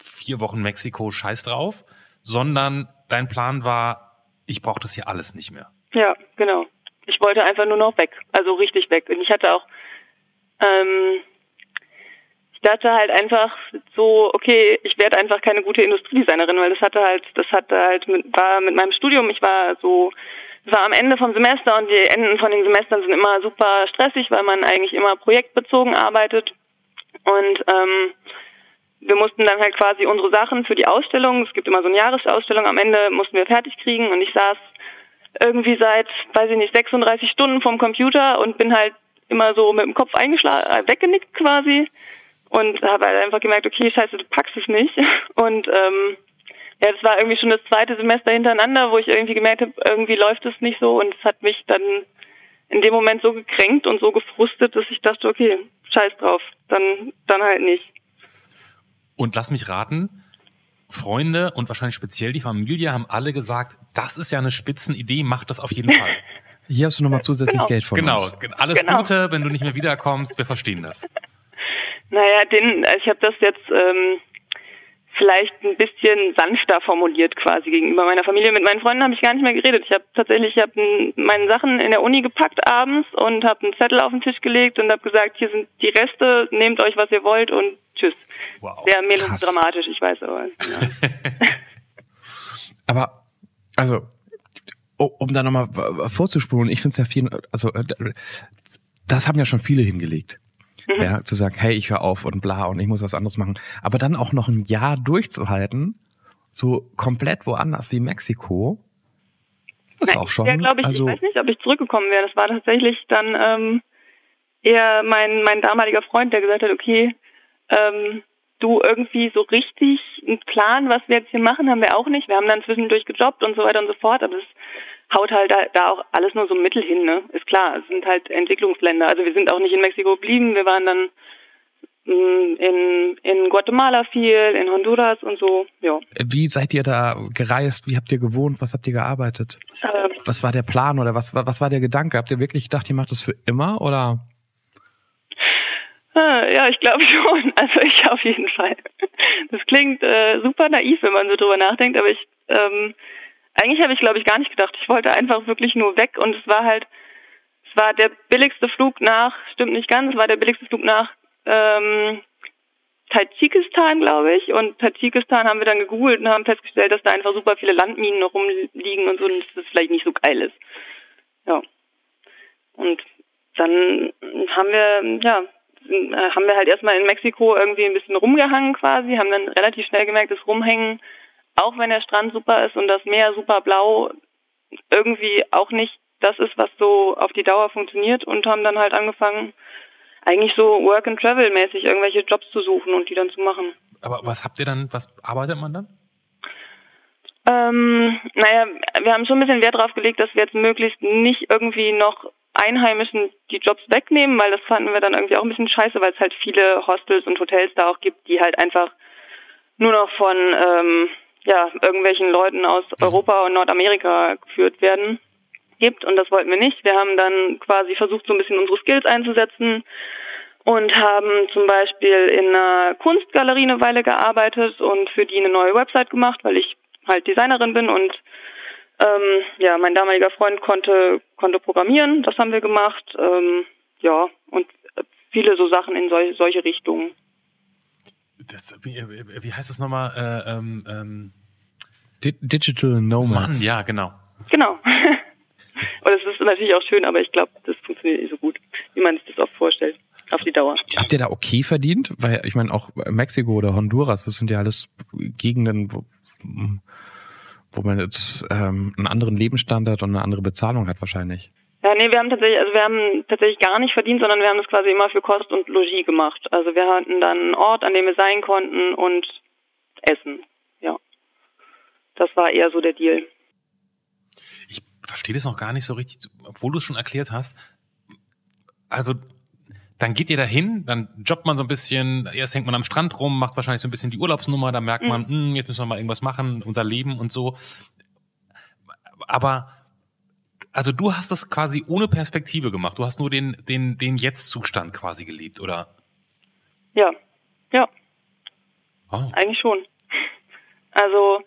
vier Wochen Mexiko, scheiß drauf, sondern dein Plan war, ich brauche das hier alles nicht mehr. Ja, genau. Ich wollte einfach nur noch weg, also richtig weg. Und ich hatte auch, ähm, ich dachte halt einfach so, okay, ich werde einfach keine gute Industriedesignerin, weil das hatte halt, das hatte halt mit, war mit meinem Studium, ich war so, war am Ende vom Semester und die Enden von den Semestern sind immer super stressig, weil man eigentlich immer projektbezogen arbeitet. Und ähm, wir mussten dann halt quasi unsere Sachen für die Ausstellung, es gibt immer so eine Jahresausstellung, am Ende mussten wir fertig kriegen und ich saß irgendwie seit, weiß ich nicht, 36 Stunden vorm Computer und bin halt immer so mit dem Kopf eingeschlagen, äh, weggenickt quasi und habe halt einfach gemerkt, okay, scheiße, du packst es nicht. Und ähm, ja, das war irgendwie schon das zweite Semester hintereinander, wo ich irgendwie gemerkt habe, irgendwie läuft es nicht so und es hat mich dann in dem Moment so gekränkt und so gefrustet, dass ich dachte, okay, scheiß drauf, dann, dann halt nicht. Und lass mich raten, Freunde und wahrscheinlich speziell die Familie haben alle gesagt, das ist ja eine Spitzenidee, mach das auf jeden Fall. Hier hast du nochmal zusätzlich Genau. Geld von genau, uns. alles Genau. Gute, wenn du nicht mehr wiederkommst, wir verstehen das. Naja, den, ich habe das jetzt ähm, vielleicht ein bisschen sanfter formuliert quasi gegenüber meiner Familie. Mit meinen Freunden habe ich gar nicht mehr geredet. Ich habe tatsächlich, ich habe meine Sachen in der Uni gepackt abends und habe einen Zettel auf den Tisch gelegt und habe gesagt, hier sind die Reste, nehmt euch, was ihr wollt und tschüss. Wow. Sehr melodramatisch, ich weiß aber. Ja. Aber, also, um da nochmal vorzuspulen, ich finde es ja viel, also, äh, das haben ja schon viele hingelegt. Mhm. Ja, zu sagen, hey, ich höre auf und bla und ich muss was anderes machen. Aber dann auch noch ein Jahr durchzuhalten, so komplett woanders wie Mexiko, ist Na, auch schon. Ja, glaube ich, also, ich weiß nicht, ob ich zurückgekommen wäre. Das war tatsächlich dann ähm, eher mein, mein damaliger Freund, der gesagt hat, okay, ähm, du irgendwie so richtig einen Plan, was wir jetzt hier machen, haben wir auch nicht. Wir haben dann zwischendurch gejobbt und so weiter und so fort, aber es haut halt da, da auch alles nur so mittel hin, ne? Ist klar, es sind halt Entwicklungsländer. Also wir sind auch nicht in Mexiko geblieben, wir waren dann mh, in, in Guatemala viel, in Honduras und so, ja. wie seid ihr da gereist? Wie habt ihr gewohnt? Was habt ihr gearbeitet? Ähm, Was war der Plan oder was, war- was war der Gedanke? Habt ihr wirklich gedacht, ihr macht das für immer oder? Ah, Ja, ich glaube schon. Also ich auf jeden Fall. Das klingt äh, super naiv, wenn man so drüber nachdenkt, aber ich ähm, eigentlich habe ich glaube ich gar nicht gedacht. Ich wollte einfach wirklich nur weg und es war halt, es war der billigste Flug nach, stimmt nicht ganz, es war der billigste Flug nach ähm, Tadschikistan, glaube ich. Und Tadschikistan haben wir dann gegoogelt und haben festgestellt, dass da einfach super viele Landminen noch rumliegen und so, und das vielleicht nicht so geil ist. Ja. Und dann haben wir, ja, haben wir halt erstmal in Mexiko irgendwie ein bisschen rumgehangen quasi, haben dann relativ schnell gemerkt, dass Rumhängen, auch wenn der Strand super ist und das Meer super blau, irgendwie auch nicht das ist, was so auf die Dauer funktioniert und haben dann halt angefangen, eigentlich so Work and Travel mäßig irgendwelche Jobs zu suchen und die dann zu machen. Aber was habt ihr dann, was arbeitet man dann? Ähm, naja, wir haben schon ein bisschen Wert darauf gelegt, dass wir jetzt möglichst nicht irgendwie noch Einheimischen die Jobs wegnehmen, weil das fanden wir dann irgendwie auch ein bisschen scheiße, weil es halt viele Hostels und Hotels da auch gibt, die halt einfach nur noch von ähm, ja, irgendwelchen Leuten aus Europa und Nordamerika geführt werden gibt und das wollten wir nicht. Wir haben dann quasi versucht, so ein bisschen unsere Skills einzusetzen und haben zum Beispiel in einer Kunstgalerie eine Weile gearbeitet und für die eine neue Website gemacht, weil ich halt Designerin bin und ähm, ja, mein damaliger Freund konnte konnte programmieren, das haben wir gemacht, ähm, ja und viele so Sachen in sol solche Richtungen. Das, wie, wie heißt das nochmal? Äh, ähm, ähm, Di Digital Mann, Nomads. ja, genau. Genau. und es ist natürlich auch schön, aber ich glaube, das funktioniert nicht so gut, wie man sich das oft vorstellt, auf die Dauer. Habt ihr da okay verdient? Weil ich meine, auch Mexiko oder Honduras, das sind ja alles Gegenden, wo, wo man jetzt ähm, einen anderen Lebensstandard und eine andere Bezahlung hat wahrscheinlich. Ja, nee, wir haben tatsächlich, also wir haben tatsächlich gar nicht verdient, sondern wir haben das quasi immer für Kost und Logis gemacht. Also wir hatten dann einen Ort, an dem wir sein konnten und Essen. Ja. Das war eher so der Deal. Ich verstehe das noch gar nicht so richtig, obwohl du es schon erklärt hast. Also, dann geht ihr dahin, dann jobbt man so ein bisschen, erst hängt man am Strand rum, macht wahrscheinlich so ein bisschen die Urlaubsnummer, da merkt man, hm, jetzt müssen wir mal irgendwas machen, unser Leben und so. Aber, also du hast das quasi ohne Perspektive gemacht. Du hast nur den, den, den Jetzt-Zustand quasi gelebt, oder? Ja. Ja, Oh. eigentlich schon. Also,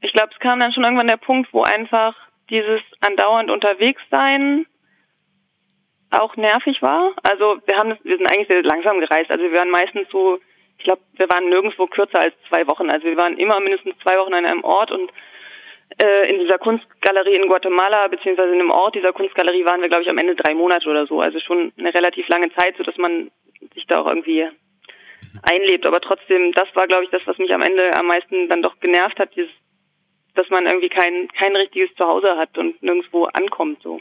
ich glaube, es kam dann schon irgendwann der Punkt, wo einfach dieses andauernd unterwegs sein auch nervig war. Also wir haben wir sind eigentlich sehr langsam gereist. Also wir waren meistens so, ich glaube, wir waren nirgendwo kürzer als zwei Wochen. Also wir waren immer mindestens zwei Wochen an einem Ort und äh, in dieser Kunstgalerie in Guatemala beziehungsweise in einem Ort dieser Kunstgalerie waren wir, glaube ich, am Ende drei Monate oder so. Also schon eine relativ lange Zeit, so dass man sich da auch irgendwie einlebt. Aber trotzdem, das war, glaube ich, das, was mich am Ende am meisten dann doch genervt hat, dieses, dass man irgendwie kein, kein richtiges Zuhause hat und nirgendwo ankommt. So.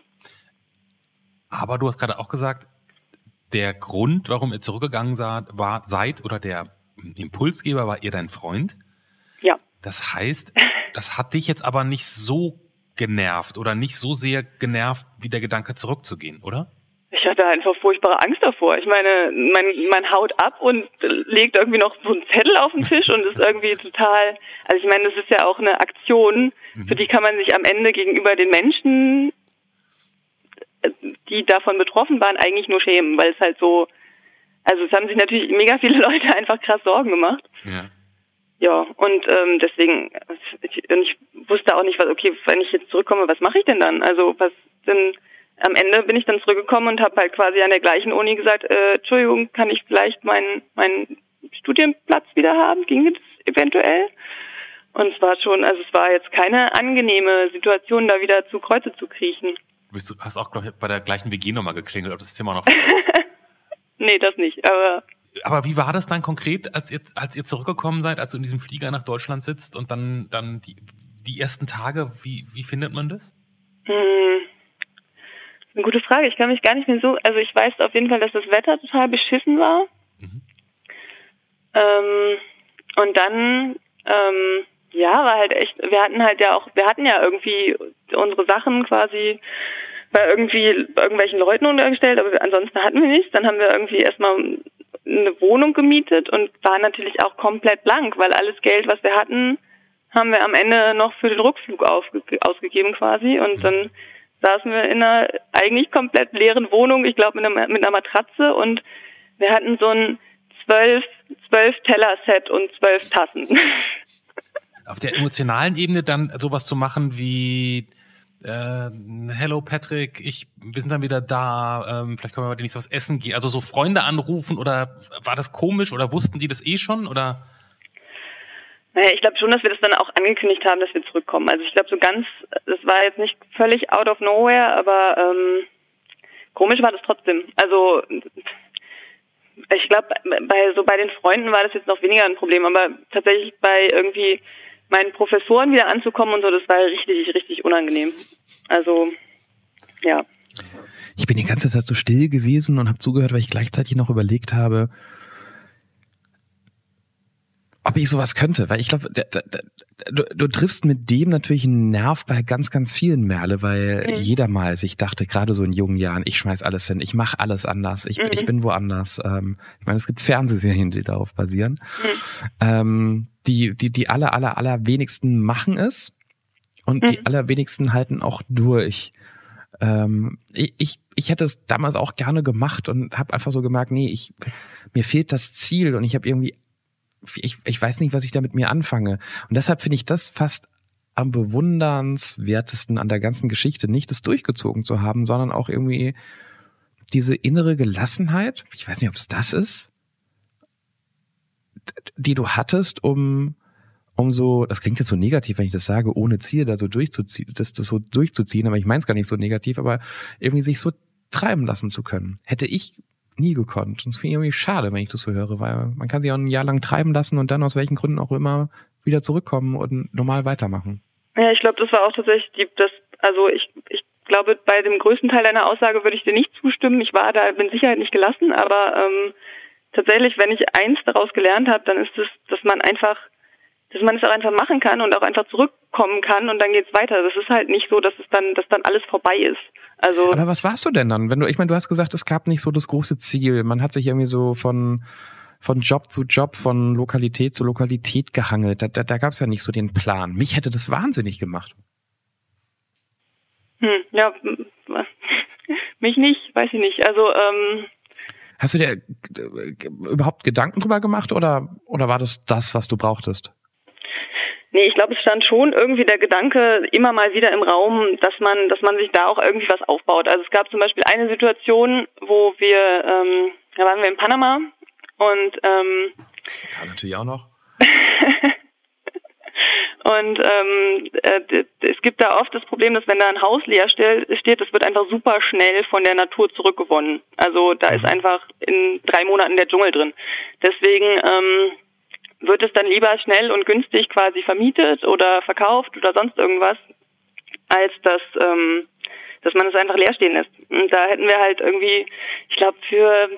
Aber du hast gerade auch gesagt, der Grund, warum ihr zurückgegangen war, seid oder der Impulsgeber war ihr dein Freund. Ja. Das heißt, das hat dich jetzt aber nicht so genervt oder nicht so sehr genervt, wie der Gedanke zurückzugehen, oder? Ich hatte einfach furchtbare Angst davor. Ich meine, man, man haut ab und legt irgendwie noch so einen Zettel auf den Tisch und ist irgendwie total, also ich meine, das ist ja auch eine Aktion, mhm. für die kann man sich am Ende gegenüber den Menschen, die davon betroffen waren, eigentlich nur schämen, weil es halt so, also es haben sich natürlich mega viele Leute einfach krass Sorgen gemacht. Ja. Ja, und ähm, deswegen, ich, ich wusste auch nicht, was, okay, wenn ich jetzt zurückkomme, was mache ich denn dann? Also was denn, am Ende bin ich dann zurückgekommen und habe halt quasi an der gleichen Uni gesagt, äh, Entschuldigung, kann ich vielleicht meinen meinen Studienplatz wieder haben? Ging das eventuell? Und es war schon, also es war jetzt keine angenehme Situation, da wieder zu Kreuze zu kriechen. Du hast auch, glaube ich, bei der gleichen WG nochmal geklingelt, ob das Thema noch ist. nee, das nicht, aber aber wie war das dann konkret, als ihr, als ihr zurückgekommen seid, als du in diesem Flieger nach Deutschland sitzt und dann, dann die, die ersten Tage, wie, wie findet man das? Hm. Eine gute Frage. Ich kann mich gar nicht mehr so, also ich weiß auf jeden Fall, dass das Wetter total beschissen war. Mhm. Ähm, und dann, ähm, ja, war halt echt, wir hatten halt ja auch, wir hatten ja irgendwie unsere Sachen quasi bei irgendwie irgendwelchen Leuten untergestellt, aber ansonsten hatten wir nichts. Dann haben wir irgendwie erstmal eine Wohnung gemietet und war natürlich auch komplett blank, weil alles Geld, was wir hatten, haben wir am Ende noch für den Rückflug ausgegeben quasi und mhm. dann saßen wir in einer eigentlich komplett leeren Wohnung, ich glaube mit einer, mit einer Matratze und wir hatten so ein zwölf, zwölf Teller-Set und zwölf Tassen. Auf der emotionalen Ebene dann sowas zu machen wie äh, hello Patrick, ich, wir sind dann wieder da, ähm, vielleicht können wir heute nicht was essen gehen. Also so Freunde anrufen oder war das komisch oder wussten die das eh schon oder? Naja, ich glaube schon, dass wir das dann auch angekündigt haben, dass wir zurückkommen. Also ich glaube so ganz, das war jetzt nicht völlig out of nowhere, aber ähm, komisch war das trotzdem. Also ich glaube, bei so bei den Freunden war das jetzt noch weniger ein Problem, aber tatsächlich bei irgendwie meinen Professoren wieder anzukommen und so, das war richtig, richtig unangenehm. Also, ja. Ich bin die ganze Zeit so still gewesen und habe zugehört, weil ich gleichzeitig noch überlegt habe, ob ich sowas könnte, weil ich glaube, du, du triffst mit dem natürlich einen Nerv bei ganz, ganz vielen Merle, weil mhm. jeder mal sich dachte, gerade so in jungen Jahren, ich schmeiß alles hin, ich mache alles anders, ich, mhm. ich bin woanders. Ähm, ich meine, es gibt Fernsehserien, die darauf basieren. Mhm. Ähm, die, die, die aller, aller, aller wenigsten machen es und die mhm. allerwenigsten halten auch durch. Ähm, ich, ich, ich hätte es damals auch gerne gemacht und habe einfach so gemerkt, nee, ich, mir fehlt das Ziel und ich habe irgendwie ich, ich weiß nicht, was ich da mit mir anfange. Und deshalb finde ich das fast am bewundernswertesten an der ganzen Geschichte, nicht das durchgezogen zu haben, sondern auch irgendwie diese innere Gelassenheit, ich weiß nicht, ob es das ist, die du hattest, um, um so, das klingt jetzt so negativ, wenn ich das sage, ohne Ziel da so durchzuziehen, das, das so durchzuziehen, aber ich meine es gar nicht so negativ, aber irgendwie sich so treiben lassen zu können. Hätte ich nie gekonnt. Und es finde ich irgendwie schade, wenn ich das so höre, weil man kann sich auch ein Jahr lang treiben lassen und dann aus welchen Gründen auch immer wieder zurückkommen und normal weitermachen. Ja, ich glaube, das war auch tatsächlich die, das, also ich, ich glaube, bei dem größten Teil deiner Aussage würde ich dir nicht zustimmen. Ich war da mit Sicherheit nicht gelassen, aber ähm, tatsächlich, wenn ich eins daraus gelernt habe, dann ist es, dass man einfach, dass man es auch einfach machen kann und auch einfach zurückkommen kann und dann geht's weiter. Das ist halt nicht so, dass es dann, dass dann alles vorbei ist. Also Aber was warst du denn dann? Wenn du, ich meine, du hast gesagt, es gab nicht so das große Ziel. Man hat sich irgendwie so von von Job zu Job, von Lokalität zu Lokalität gehangelt. Da, da, da gab es ja nicht so den Plan. Mich hätte das wahnsinnig gemacht. Hm, ja, mich nicht, weiß ich nicht. Also ähm, Hast du dir äh, überhaupt Gedanken drüber gemacht oder, oder war das das, was du brauchtest? Nee, ich glaube, es stand schon irgendwie der Gedanke immer mal wieder im Raum, dass man, dass man sich da auch irgendwie was aufbaut. Also es gab zum Beispiel eine Situation, wo wir, ähm, da waren wir in Panama und ähm, da natürlich auch noch. Und ähm, äh, es gibt da oft das Problem, dass wenn da ein Haus leer steht, das wird einfach super schnell von der Natur zurückgewonnen. Also da ist einfach in drei Monaten der Dschungel drin. Deswegen ähm, wird es dann lieber schnell und günstig quasi vermietet oder verkauft oder sonst irgendwas, als dass ähm, dass man es einfach leer stehen lässt. Und da hätten wir halt irgendwie, ich glaube, für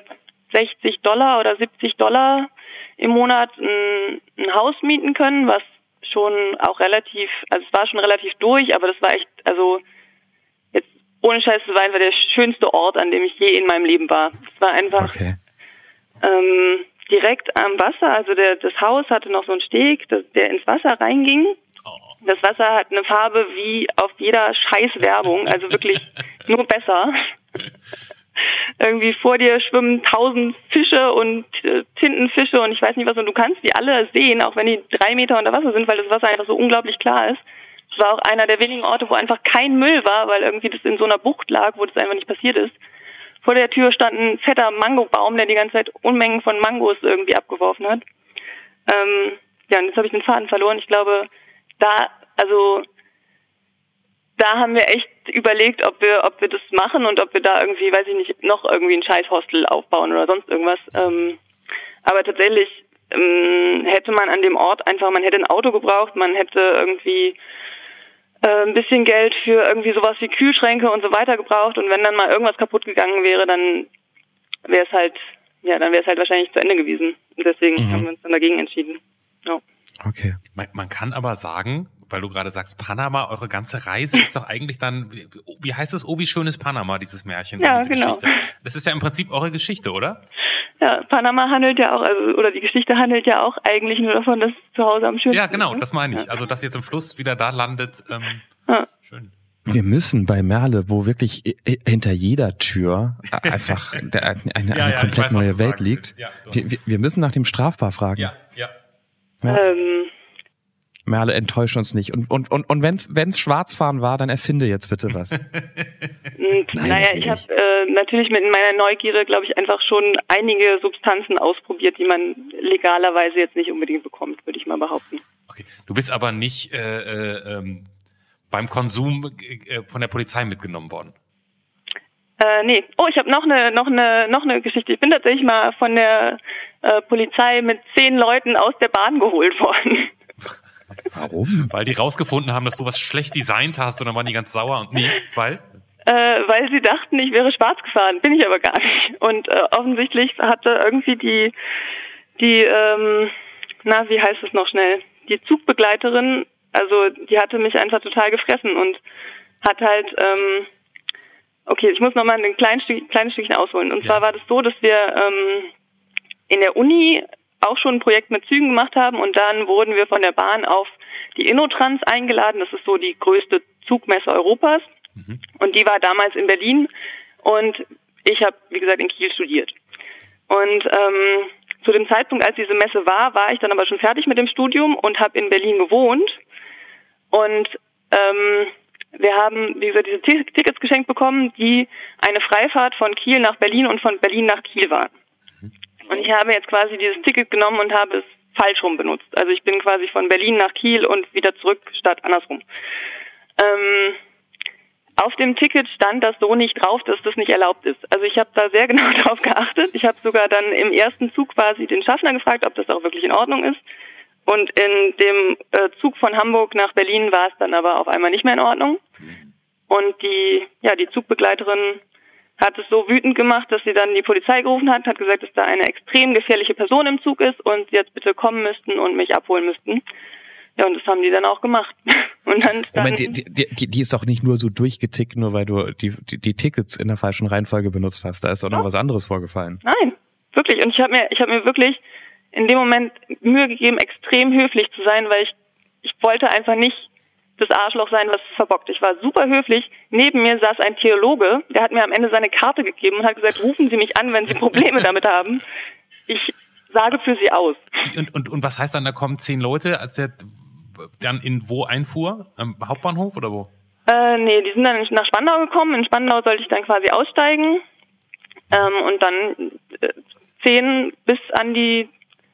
60 Dollar oder 70 Dollar im Monat ein, ein Haus mieten können, was schon auch relativ, also es war schon relativ durch, aber das war echt, also jetzt ohne Scheiß, das war einfach der schönste Ort, an dem ich je in meinem Leben war. Es war einfach okay. ähm, direkt am Wasser, also der, das Haus hatte noch so einen Steg, das, der ins Wasser reinging. Oh. Das Wasser hat eine Farbe wie auf jeder Scheißwerbung, also wirklich nur besser irgendwie vor dir schwimmen tausend Fische und äh, Tintenfische und ich weiß nicht was und du kannst die alle sehen, auch wenn die drei Meter unter Wasser sind, weil das Wasser einfach so unglaublich klar ist. Es war auch einer der wenigen Orte, wo einfach kein Müll war, weil irgendwie das in so einer Bucht lag, wo das einfach nicht passiert ist. Vor der Tür stand ein fetter Mangobaum, der die ganze Zeit Unmengen von Mangos irgendwie abgeworfen hat. Ähm, ja, und jetzt habe ich den Faden verloren. Ich glaube, da, also da haben wir echt überlegt, ob wir, ob wir das machen und ob wir da irgendwie, weiß ich nicht, noch irgendwie ein Scheißhostel aufbauen oder sonst irgendwas. Ähm, aber tatsächlich ähm, hätte man an dem Ort einfach, man hätte ein Auto gebraucht, man hätte irgendwie äh, ein bisschen Geld für irgendwie sowas wie Kühlschränke und so weiter gebraucht und wenn dann mal irgendwas kaputt gegangen wäre, dann wäre es halt, ja, dann wäre es halt wahrscheinlich zu Ende gewesen. Und deswegen mhm. haben wir uns dann dagegen entschieden. Ja. Okay. Man, man kann aber sagen, weil du gerade sagst, Panama, eure ganze Reise ist doch eigentlich dann, wie heißt es, oh, wie schön ist Panama, dieses Märchen, ja, diese genau. Geschichte. Das ist ja im Prinzip eure Geschichte, oder? Ja, Panama handelt ja auch, also, oder die Geschichte handelt ja auch eigentlich nur davon, dass zu Hause am schönsten Ja, genau, das meine ich. Also, dass ihr zum Schluss wieder da landet, ähm, ja. schön. Wir müssen bei Merle, wo wirklich hinter jeder Tür einfach eine, eine, ja, ja, komplett weiß, neue Welt liegt, ja, wir, wir, müssen nach dem Strafbar fragen. Ja, ja. Ähm, Merle, enttäusch uns nicht. Und, und, und, und wenn es Schwarzfahren war, dann erfinde jetzt bitte was. Nein, naja, ich habe äh, natürlich mit meiner Neugierde, glaube ich, einfach schon einige Substanzen ausprobiert, die man legalerweise jetzt nicht unbedingt bekommt, würde ich mal behaupten. Okay, du bist aber nicht äh, äh, ähm, beim Konsum äh, von der Polizei mitgenommen worden. Äh, nee. Oh, ich habe noch eine noch eine noch eine Geschichte. Ich bin tatsächlich mal von der äh, Polizei mit zehn Leuten aus der Bahn geholt worden. Warum? Weil die rausgefunden haben, dass du was schlecht designt hast und dann waren die ganz sauer und nee, weil? Äh, weil sie dachten, ich wäre schwarz gefahren, bin ich aber gar nicht. Und äh, offensichtlich hatte irgendwie die, die, ähm, na, wie heißt es noch schnell, die Zugbegleiterin, also die hatte mich einfach total gefressen und hat halt, ähm, okay, ich muss nochmal ein kleines, Stück, kleines Stückchen ausholen. Und ja. zwar war das so, dass wir ähm, in der Uni auch schon ein Projekt mit Zügen gemacht haben und dann wurden wir von der Bahn auf die Innotrans eingeladen. Das ist so die größte Zugmesse Europas mhm. und die war damals in Berlin und ich habe, wie gesagt, in Kiel studiert. Und ähm, zu dem Zeitpunkt, als diese Messe war, war ich dann aber schon fertig mit dem Studium und habe in Berlin gewohnt und ähm, wir haben, wie gesagt, diese Tickets geschenkt bekommen, die eine Freifahrt von Kiel nach Berlin und von Berlin nach Kiel waren. Und ich habe jetzt quasi dieses Ticket genommen und habe es falsch rum benutzt. Also ich bin quasi von Berlin nach Kiel und wieder zurück statt andersrum. Ähm, auf dem Ticket stand das so nicht drauf, dass das nicht erlaubt ist. Also ich habe da sehr genau drauf geachtet. Ich habe sogar dann im ersten Zug quasi den Schaffner gefragt, ob das auch wirklich in Ordnung ist. Und in dem äh, Zug von Hamburg nach Berlin war es dann aber auf einmal nicht mehr in Ordnung. Und die, ja, die Zugbegleiterin hat es so wütend gemacht, dass sie dann die Polizei gerufen hat, hat gesagt, dass da eine extrem gefährliche Person im Zug ist und sie jetzt bitte kommen müssten und mich abholen müssten. Ja, und das haben die dann auch gemacht. Und dann Moment, die, die, die, ist doch nicht nur so durchgetickt, nur weil du die, die, die Tickets in der falschen Reihenfolge benutzt hast. Da ist doch noch was anderes vorgefallen. Nein, wirklich. Und ich habe mir, ich habe mir wirklich in dem Moment Mühe gegeben, extrem höflich zu sein, weil ich, ich wollte einfach nicht das Arschloch sein, was es verbockt. Ich war super höflich. Neben mir saß ein Theologe, der hat mir am Ende seine Karte gegeben und hat gesagt, rufen Sie mich an, wenn Sie Probleme damit haben. Ich sage für Sie aus. Und, und, und was heißt dann, da kommen zehn Leute, als der dann in wo einfuhr? Am Hauptbahnhof oder wo? Äh, nee, die sind dann nach Spandau gekommen. In Spandau sollte ich dann quasi aussteigen. Ähm, und dann äh, zehn bis an die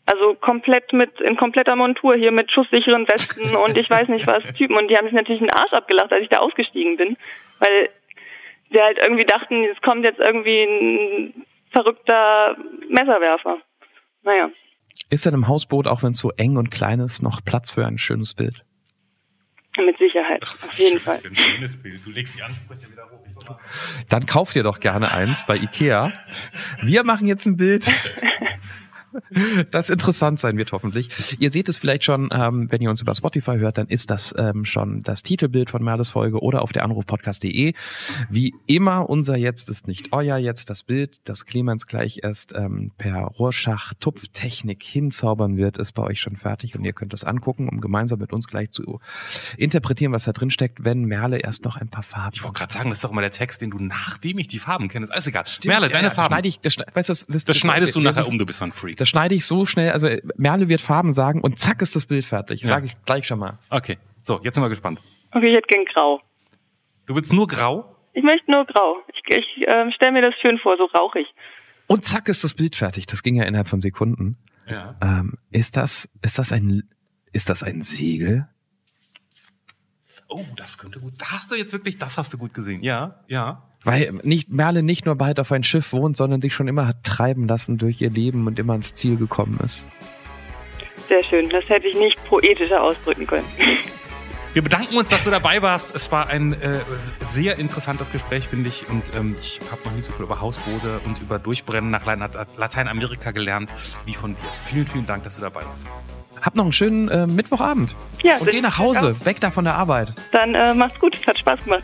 Also komplett mit, in kompletter Montur hier mit schusssicheren Westen und ich weiß nicht was, Typen. Und die haben sich natürlich einen Arsch abgelacht, als ich da ausgestiegen bin. Weil sie halt irgendwie dachten, es kommt jetzt irgendwie ein verrückter Messerwerfer. Naja. Ist denn im Hausboot, auch wenn es so eng und klein ist, noch Platz für ein schönes Bild? Mit Sicherheit, auf jeden Fall. Ein schönes Bild. Du legst die Ansprüche wieder hoch. Dann kauft ihr doch gerne eins bei Ikea. Wir machen jetzt ein Bild. das interessant sein wird hoffentlich. Ihr seht es vielleicht schon, ähm, wenn ihr uns über Spotify hört, dann ist das ähm, schon das Titelbild von Merles Folge oder auf der Anrufpodcast.de. Wie immer, unser Jetzt ist nicht euer Jetzt. Das Bild, das Clemens gleich erst ähm, per Rorschach-Tupftechnik hinzaubern wird, ist bei euch schon fertig und ihr könnt das angucken, um gemeinsam mit uns gleich zu interpretieren, was da drin steckt, wenn Merle erst noch ein paar Farben. Ich wollte gerade sagen, das ist doch immer der Text, den du nachdem ich die Farben kenne. Alles egal. Merle, Ja, deine ja, Farben. Schneide ich, das, weißt du, das, das, das schneidest du nachher um, du bist so ein Freak. Das schneide ich so schnell, also Merle wird Farben sagen und zack ist das Bild fertig. Ja. Sage ich gleich schon mal. Okay, so, jetzt sind wir gespannt. Okay, ich hätte gern grau. Du willst nur grau? Ich möchte nur grau. Ich, ich ähm, stelle mir das schön vor, so rauchig. Und zack ist das Bild fertig. Das ging ja innerhalb von Sekunden. Ja. Ähm, ist das, ist das ein, ist das ein Segel? Oh, das könnte gut. Da hast du jetzt wirklich, das hast du gut gesehen. Ja, ja. Weil nicht, Merle nicht nur bald auf ein Schiff wohnt, sondern sich schon immer hat treiben lassen durch ihr Leben und immer ans Ziel gekommen ist. Sehr schön. Das hätte ich nicht poetischer ausdrücken können. Wir bedanken uns, dass du dabei warst. Es war ein äh, sehr interessantes Gespräch, finde ich. Und ähm, ich habe noch nie so viel über Hausboote und über Durchbrennen nach Lat- Lateinamerika gelernt wie von dir. Vielen, vielen Dank, dass du dabei warst. Habt noch einen schönen äh, Mittwochabend. Ja, Und geh nach Hause, weg da von der Arbeit. Dann äh, macht's gut. Hat Spaß gemacht.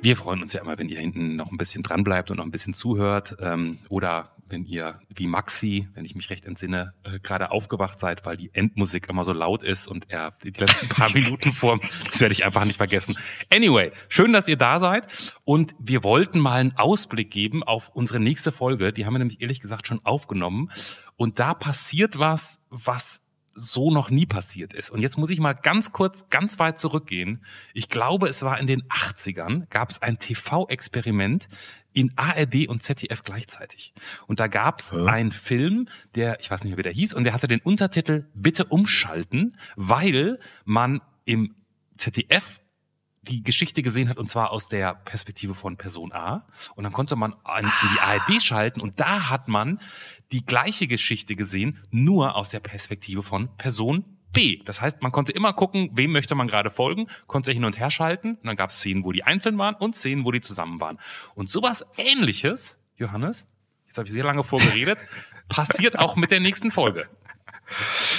Wir freuen uns ja immer, wenn ihr hinten noch ein bisschen dran bleibt und noch ein bisschen zuhört. Ähm, oder wenn ihr wie Maxi, wenn ich mich recht entsinne, äh, gerade aufgewacht seid, weil die Endmusik immer so laut ist und er die letzten paar Minuten vor, das werde ich einfach nicht vergessen. Anyway, schön, dass ihr da seid. Und wir wollten mal einen Ausblick geben auf unsere nächste Folge. Die haben wir nämlich ehrlich gesagt schon aufgenommen. Und da passiert was, was so noch nie passiert ist. Und jetzt muss ich mal ganz kurz, ganz weit zurückgehen. Ich glaube, es war in den 80ern, gab es ein TV-Experiment in ARD und ZDF gleichzeitig. Und da gab es einen Film, der, ich weiß nicht mehr, wie der hieß, und der hatte den Untertitel Bitte umschalten, weil man im ZDF die Geschichte gesehen hat, und zwar aus der Perspektive von Person A. Und dann konnte man an, in die ARD schalten und da hat man die gleiche Geschichte gesehen, nur aus der Perspektive von Person B. Das heißt, man konnte immer gucken, wem möchte man gerade folgen, konnte hin und her schalten. Und dann gab es Szenen, wo die einzeln waren und Szenen, wo die zusammen waren. Und sowas ähnliches, Johannes, jetzt habe ich sehr lange vorgeredet, passiert auch mit der nächsten Folge.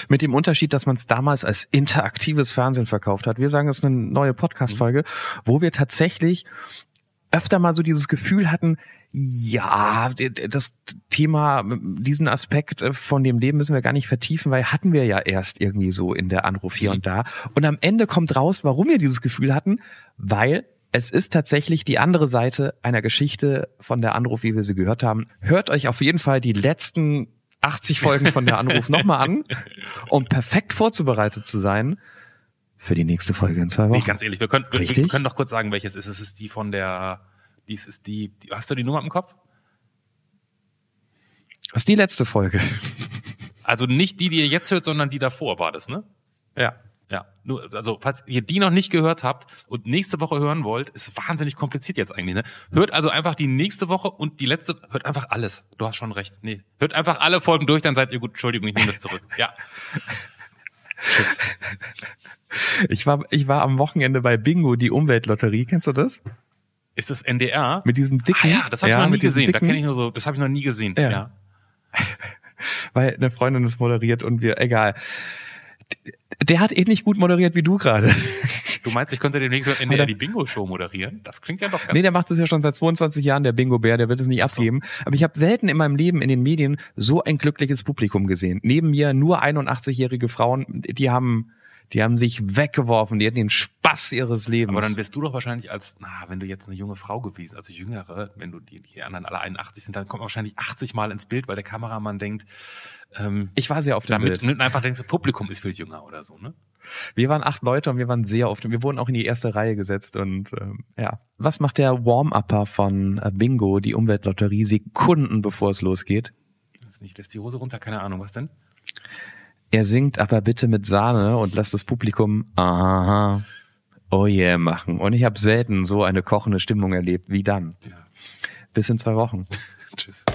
Mit dem Unterschied, dass man es damals als interaktives Fernsehen verkauft hat. Wir sagen, es ist eine neue Podcast-Folge, wo wir tatsächlich öfter mal so dieses Gefühl hatten, ja, das Thema, diesen Aspekt äh, von dem Leben müssen wir gar nicht vertiefen, weil hatten wir ja erst irgendwie so in der Anruf hier Mhm. und da. Und am Ende kommt raus, warum wir dieses Gefühl hatten, weil es ist tatsächlich die andere Seite einer Geschichte von der Anruf, wie wir sie gehört haben. Hört euch auf jeden Fall die letzten 80 Folgen von der Anruf nochmal an, um perfekt vorzubereitet zu sein für die nächste Folge in zwei Nee, Wochen. ganz ehrlich, wir können, wir, wir können doch kurz sagen, welches ist. Es ist die von der, dies ist die, die, hast du die Nummer im Kopf? Das ist die letzte Folge. Also nicht die, die ihr jetzt hört, sondern die davor war das, ne? Ja. Ja, nur, also falls ihr die noch nicht gehört habt und nächste Woche hören wollt, ist wahnsinnig kompliziert jetzt eigentlich. Ne? Hört also einfach die nächste Woche und die letzte, hört einfach alles. Du hast schon recht. Nee, hört einfach alle Folgen durch, dann seid ihr gut. Entschuldigung, ich nehme das zurück. Ja. Tschüss. Ich war, ich war am Wochenende bei Bingo, die Umweltlotterie. Kennst du das? Ist das NDR? Mit diesem dicken. ah ja, das habe ich noch nie gesehen. Da dicken- kenne ich nur so, das habe ich noch nie gesehen. Ja. ja. weil eine Freundin es moderiert und wir, egal. Der hat ähnlich gut moderiert wie du gerade. Du meinst, ich könnte demnächst mit NDR die Bingo-Show moderieren? Das klingt ja doch ganz Nee, der macht es ja schon seit 22 Jahren, der Bingo-Bär, der wird es nicht abgeben. Aber ich habe selten in meinem Leben in den Medien so ein glückliches Publikum gesehen. Neben mir nur 81-jährige Frauen, die haben Die haben sich weggeworfen, die hatten den Spaß ihres Lebens. Aber dann wärst du doch wahrscheinlich als, na, wenn du jetzt eine junge Frau gewesen, also jüngere, wenn du die, die anderen alle 81 sind, dann kommt wahrscheinlich 80 Mal ins Bild, weil der Kameramann denkt, ähm, ich war sehr oft im damit Bild. einfach denkst, das Publikum ist viel jünger oder so, ne? Wir waren acht Leute und wir waren sehr oft, wir wurden auch in die erste Reihe gesetzt und ähm, ja. Was macht der Warm-Upper von äh, Bingo, die Umweltlotterie, Sekunden bevor es losgeht? Das nicht, lässt die Hose runter, keine Ahnung, was denn? Er singt aber bitte mit Sahne und lässt das Publikum aha, oh yeah machen. Und ich habe selten so eine kochende Stimmung erlebt wie dann. Ja. Bis in zwei Wochen. Tschüss.